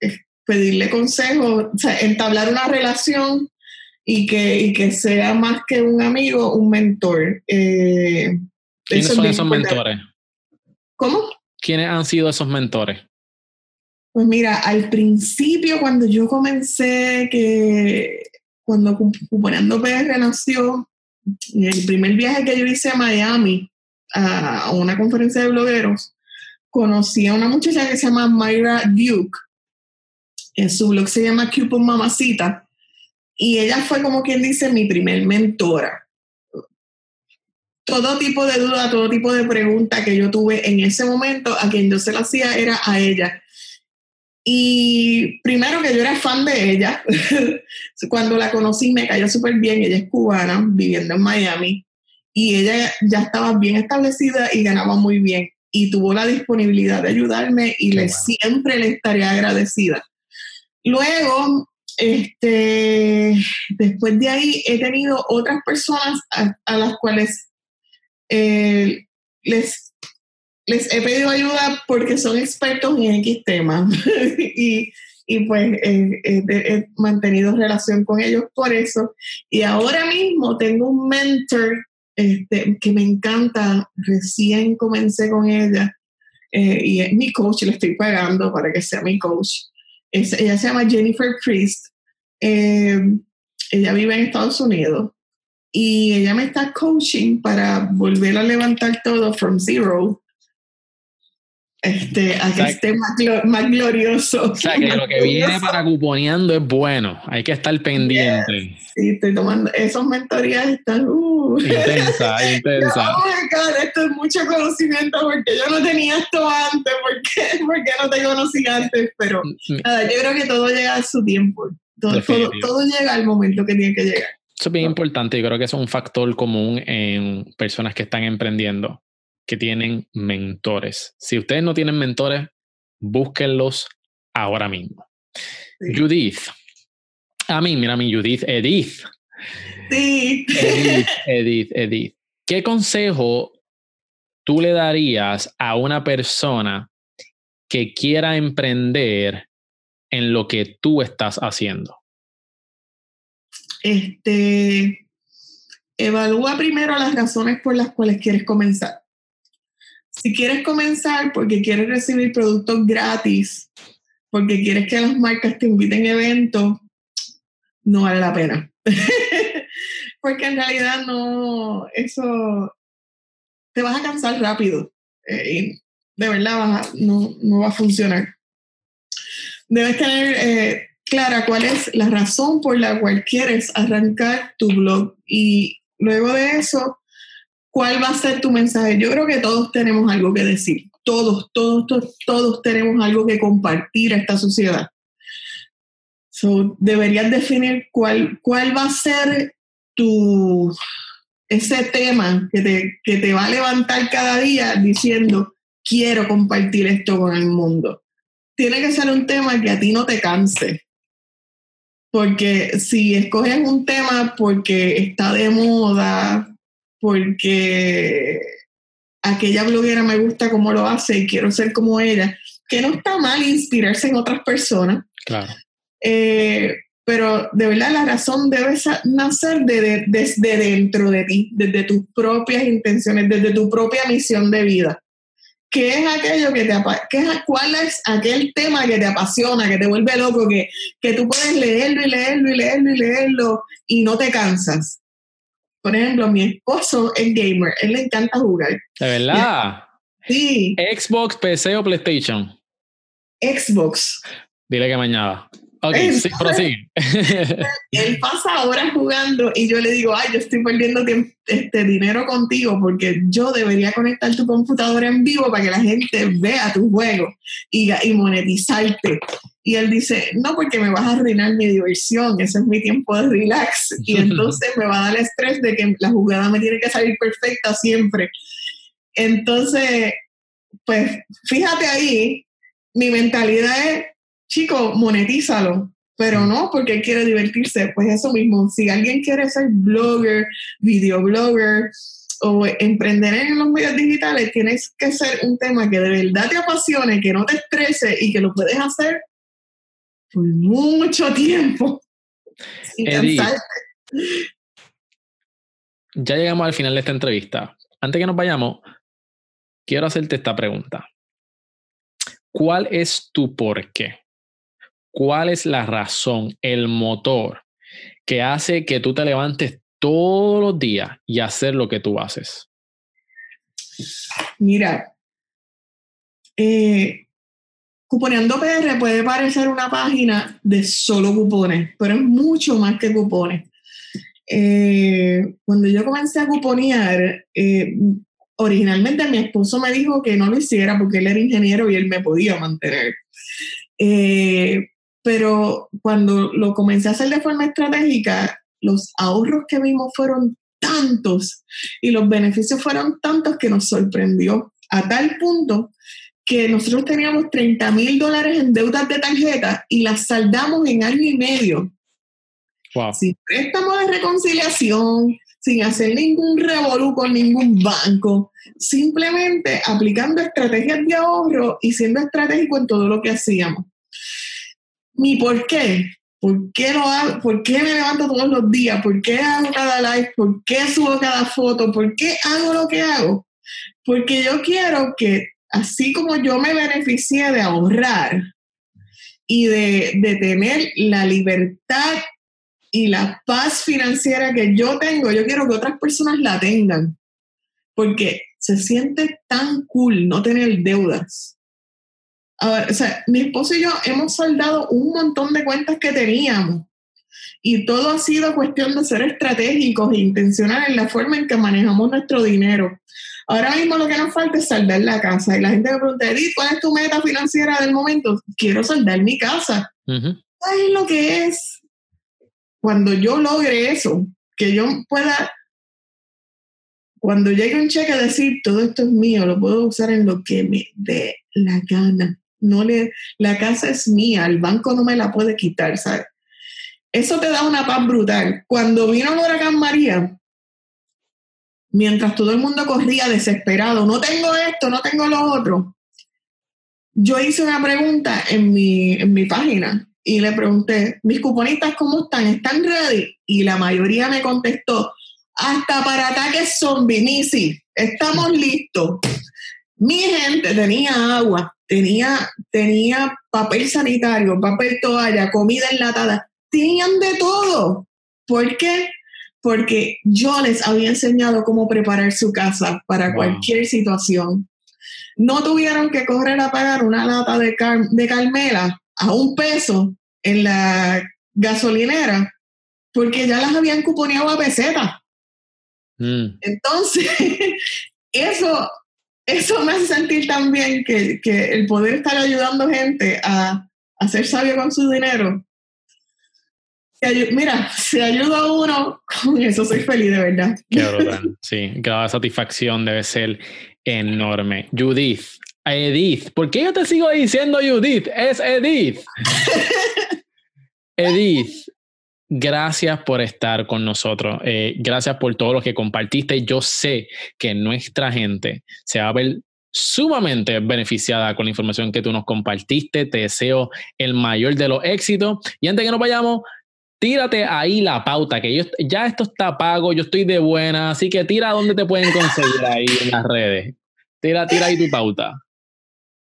eh, pedirle consejo, o sea, entablar una relación y que, que sea más que un amigo, un mentor. Eh, ¿Quiénes son esos mentores? ¿Cómo? ¿Quiénes han sido esos mentores? Pues mira, al principio cuando yo comencé, que cuando Cuponando PR nació, el primer viaje que yo hice a Miami, a una conferencia de blogueros, conocí a una muchacha que se llama Myra Duke. En su blog se llama Coupon Mamacita. Y ella fue como quien dice mi primer mentora todo tipo de duda, todo tipo de pregunta que yo tuve en ese momento, a quien yo se la hacía era a ella. Y primero que yo era fan de ella, cuando la conocí me cayó súper bien, ella es cubana, viviendo en Miami, y ella ya estaba bien establecida y ganaba muy bien, y tuvo la disponibilidad de ayudarme y le, siempre le estaré agradecida. Luego, este, después de ahí he tenido otras personas a las cuales eh, les, les he pedido ayuda porque son expertos en X temas y, y, pues he mantenido relación con ellos por eso. Y ahora mismo tengo un mentor este, que me encanta, recién comencé con ella eh, y es mi coach, le estoy pagando para que sea mi coach. Ella se llama Jennifer Priest. Eh, ella vive en Estados Unidos y ella me está coaching para volver a levantar todo from zero este, a que esté más, glorioso. O sea, que lo que viene para cuponeando es bueno, hay que estar pendiente. Sí, estoy tomando, esos mentorías están... Uh. Intensa, intensa. oh my God, esto es mucho conocimiento porque yo no tenía esto antes, porque, porque no te conocí antes, pero mm, mm. nada, yo creo que todo llega a su tiempo, todo, todo, todo llega al momento que tiene que llegar. Eso es bien importante y creo que eso es un factor común en personas que están emprendiendo, que tienen mentores. Si ustedes no tienen mentores, búsquenlos ahora mismo. Judith. A mí, mira mi Judith, Edith. Sí. Edith, Edith, Edith. ¿Qué consejo tú le darías a una persona que quiera emprender en lo que tú estás haciendo? este, evalúa primero las razones por las cuales quieres comenzar. Si quieres comenzar porque quieres recibir productos gratis, porque quieres que las marcas te inviten a eventos, no vale la pena. porque en realidad no, eso te vas a cansar rápido. Eh, y de verdad no, va a funcionar. Debes tener eh, clara cuál es la razón por la cual quieres arrancar tu blog y luego de eso, cuál va a ser tu mensaje. Yo creo que todos tenemos algo que decir, todos, todos, todos, tenemos algo que compartir a esta sociedad. So, deberías definir cuál, cuál va a ser tu, ese tema que te, que te va a levantar cada día diciendo, quiero compartir esto con el mundo. Tiene que ser un tema que a ti no te canse, porque si escoges un tema porque está de moda, porque aquella bloguera me gusta cómo lo hace y quiero ser como ella, que no está mal inspirarse en otras personas. Claro. Eh, pero de verdad la razón debe nacer de, desde dentro de ti, desde tus propias intenciones, desde tu propia misión de vida. ¿Qué es aquello que te qué es, cuál es aquel tema que te apasiona, que te vuelve loco, que, que tú puedes leerlo y leerlo y leerlo y leerlo y no te cansas? Por ejemplo, mi esposo es gamer, él le encanta jugar. ¿De verdad? Sí. ¿Xbox, PC o PlayStation? Xbox. Dile que mañana. Ok, sí, prosigue. él pasa horas jugando y yo le digo, ay, yo estoy perdiendo este dinero contigo porque yo debería conectar tu computadora en vivo para que la gente vea tu juego y, y monetizarte. Y él dice, no, porque me vas a arruinar mi diversión, ese es mi tiempo de relax. Y entonces me va a dar el estrés de que la jugada me tiene que salir perfecta siempre. Entonces, pues fíjate ahí, mi mentalidad es chico, monetízalo. Pero mm. no, porque él quiere divertirse. Pues eso mismo, si alguien quiere ser blogger, videoblogger o emprender en los medios digitales, tienes que ser un tema que de verdad te apasione, que no te estrese y que lo puedes hacer por mucho tiempo. ya llegamos al final de esta entrevista. Antes que nos vayamos, quiero hacerte esta pregunta. ¿Cuál es tu por qué? ¿Cuál es la razón, el motor que hace que tú te levantes todos los días y hacer lo que tú haces? Mira, eh, Cuponeando PR puede parecer una página de solo cupones, pero es mucho más que cupones. Eh, cuando yo comencé a cuponear, eh, originalmente mi esposo me dijo que no lo hiciera porque él era ingeniero y él me podía mantener. Eh, pero cuando lo comencé a hacer de forma estratégica, los ahorros que vimos fueron tantos y los beneficios fueron tantos que nos sorprendió a tal punto que nosotros teníamos 30 mil dólares en deudas de tarjeta y las saldamos en año y medio. Sin préstamo de reconciliación, sin hacer ningún revolú con ningún banco, simplemente aplicando estrategias de ahorro y siendo estratégico en todo lo que hacíamos mi por qué. ¿Por qué, lo hago? ¿Por qué me levanto todos los días? ¿Por qué hago cada live? ¿Por qué subo cada foto? ¿Por qué hago lo que hago? Porque yo quiero que, así como yo me beneficié de ahorrar y de, de tener la libertad y la paz financiera que yo tengo, yo quiero que otras personas la tengan. Porque se siente tan cool no tener deudas o sea, mi esposo y yo hemos saldado un montón de cuentas que teníamos y todo ha sido cuestión de ser estratégicos e intencionales en la forma en que manejamos nuestro dinero. Ahora mismo lo que nos falta es saldar la casa. Y la gente me pregunta, Edith, ¿cuál es tu meta financiera del momento? Quiero saldar mi casa. ¿Sabes lo que es? Cuando yo logre eso, que yo pueda, cuando llegue un cheque, decir, todo esto es mío, lo puedo usar en lo que me dé la gana no le, la casa es mía, el banco no me la puede quitar, ¿sabes? Eso te da una paz brutal. Cuando vino el huracán María, mientras todo el mundo corría desesperado, no tengo esto, no tengo lo otro, yo hice una pregunta en mi, en mi página y le pregunté, mis cuponistas, ¿cómo están? ¿Están ready? Y la mayoría me contestó, hasta para ataques zombie, Nisi, estamos listos. Mi gente tenía agua, tenía, tenía papel sanitario, papel toalla, comida enlatada, tenían de todo. ¿Por qué? Porque yo les había enseñado cómo preparar su casa para cualquier situación. No tuvieron que correr a pagar una lata de, de Carmela a un peso en la gasolinera porque ya las habían cuponeado a peseta. Mm. Entonces, eso eso me hace sentir también que, que el poder estar ayudando gente a, a ser sabio con su dinero. Mira, si ayuda a uno, con eso soy feliz de verdad. Qué brutal. Sí, cada satisfacción debe ser enorme. Judith, Edith, ¿por qué yo te sigo diciendo Judith? Es Edith. Edith, gracias por estar con nosotros. Eh, gracias por todo lo que compartiste. Yo sé que nuestra gente se va a ver sumamente beneficiada con la información que tú nos compartiste. Te deseo el mayor de los éxitos. Y antes que nos vayamos, tírate ahí la pauta, que yo, ya esto está pago, yo estoy de buena, así que tira dónde te pueden conseguir ahí en las redes. Tira, tira ahí tu pauta.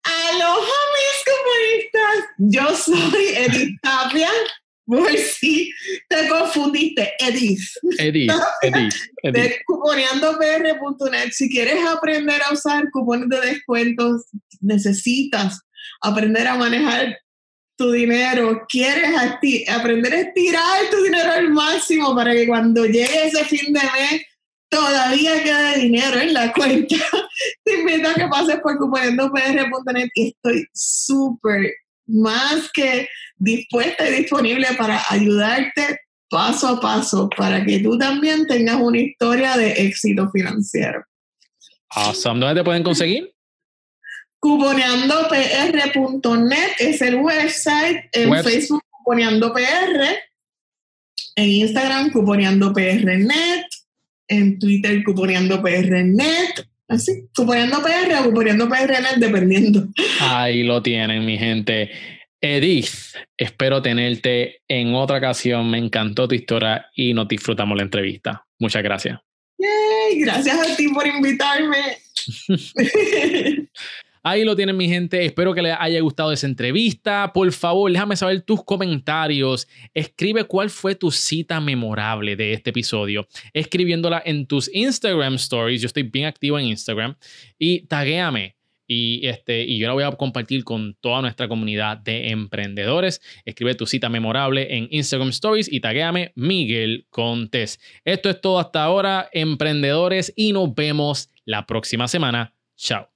Aloha mis comunistas, yo soy Edith Tapia. Por si te confundiste, Edith. Edith, Edith, Edith. De cuponeandopr.net. Si quieres aprender a usar cupones de descuentos, necesitas aprender a manejar tu dinero, quieres aprender a estirar tu dinero al máximo para que cuando llegue ese fin de mes todavía quede dinero en la cuenta. Te invito a que pases por cuponeandopr.net y estoy súper más que dispuesta y disponible para ayudarte paso a paso para que tú también tengas una historia de éxito financiero. Awesome. ¿Dónde te pueden conseguir? Cuponeandopr.net es el website, en Facebook cuponeandopr, en Instagram cuponeandopr.net, en Twitter cuponeandopr.net, así, cuponeandopr o cuponeandopr.net dependiendo. Ahí lo tienen, mi gente. Edith, espero tenerte en otra ocasión. Me encantó tu historia y nos disfrutamos la entrevista. Muchas gracias. gracias a ti por invitarme. Ahí lo tienen mi gente. Espero que les haya gustado esa entrevista. Por favor, déjame saber tus comentarios. Escribe cuál fue tu cita memorable de este episodio. Escribiéndola en tus Instagram stories. Yo estoy bien activo en Instagram. Y taguéame. Y, este, y yo la voy a compartir con toda nuestra comunidad de emprendedores. Escribe tu cita memorable en Instagram Stories y taguéame Miguel Contes. Esto es todo hasta ahora, emprendedores, y nos vemos la próxima semana. Chao.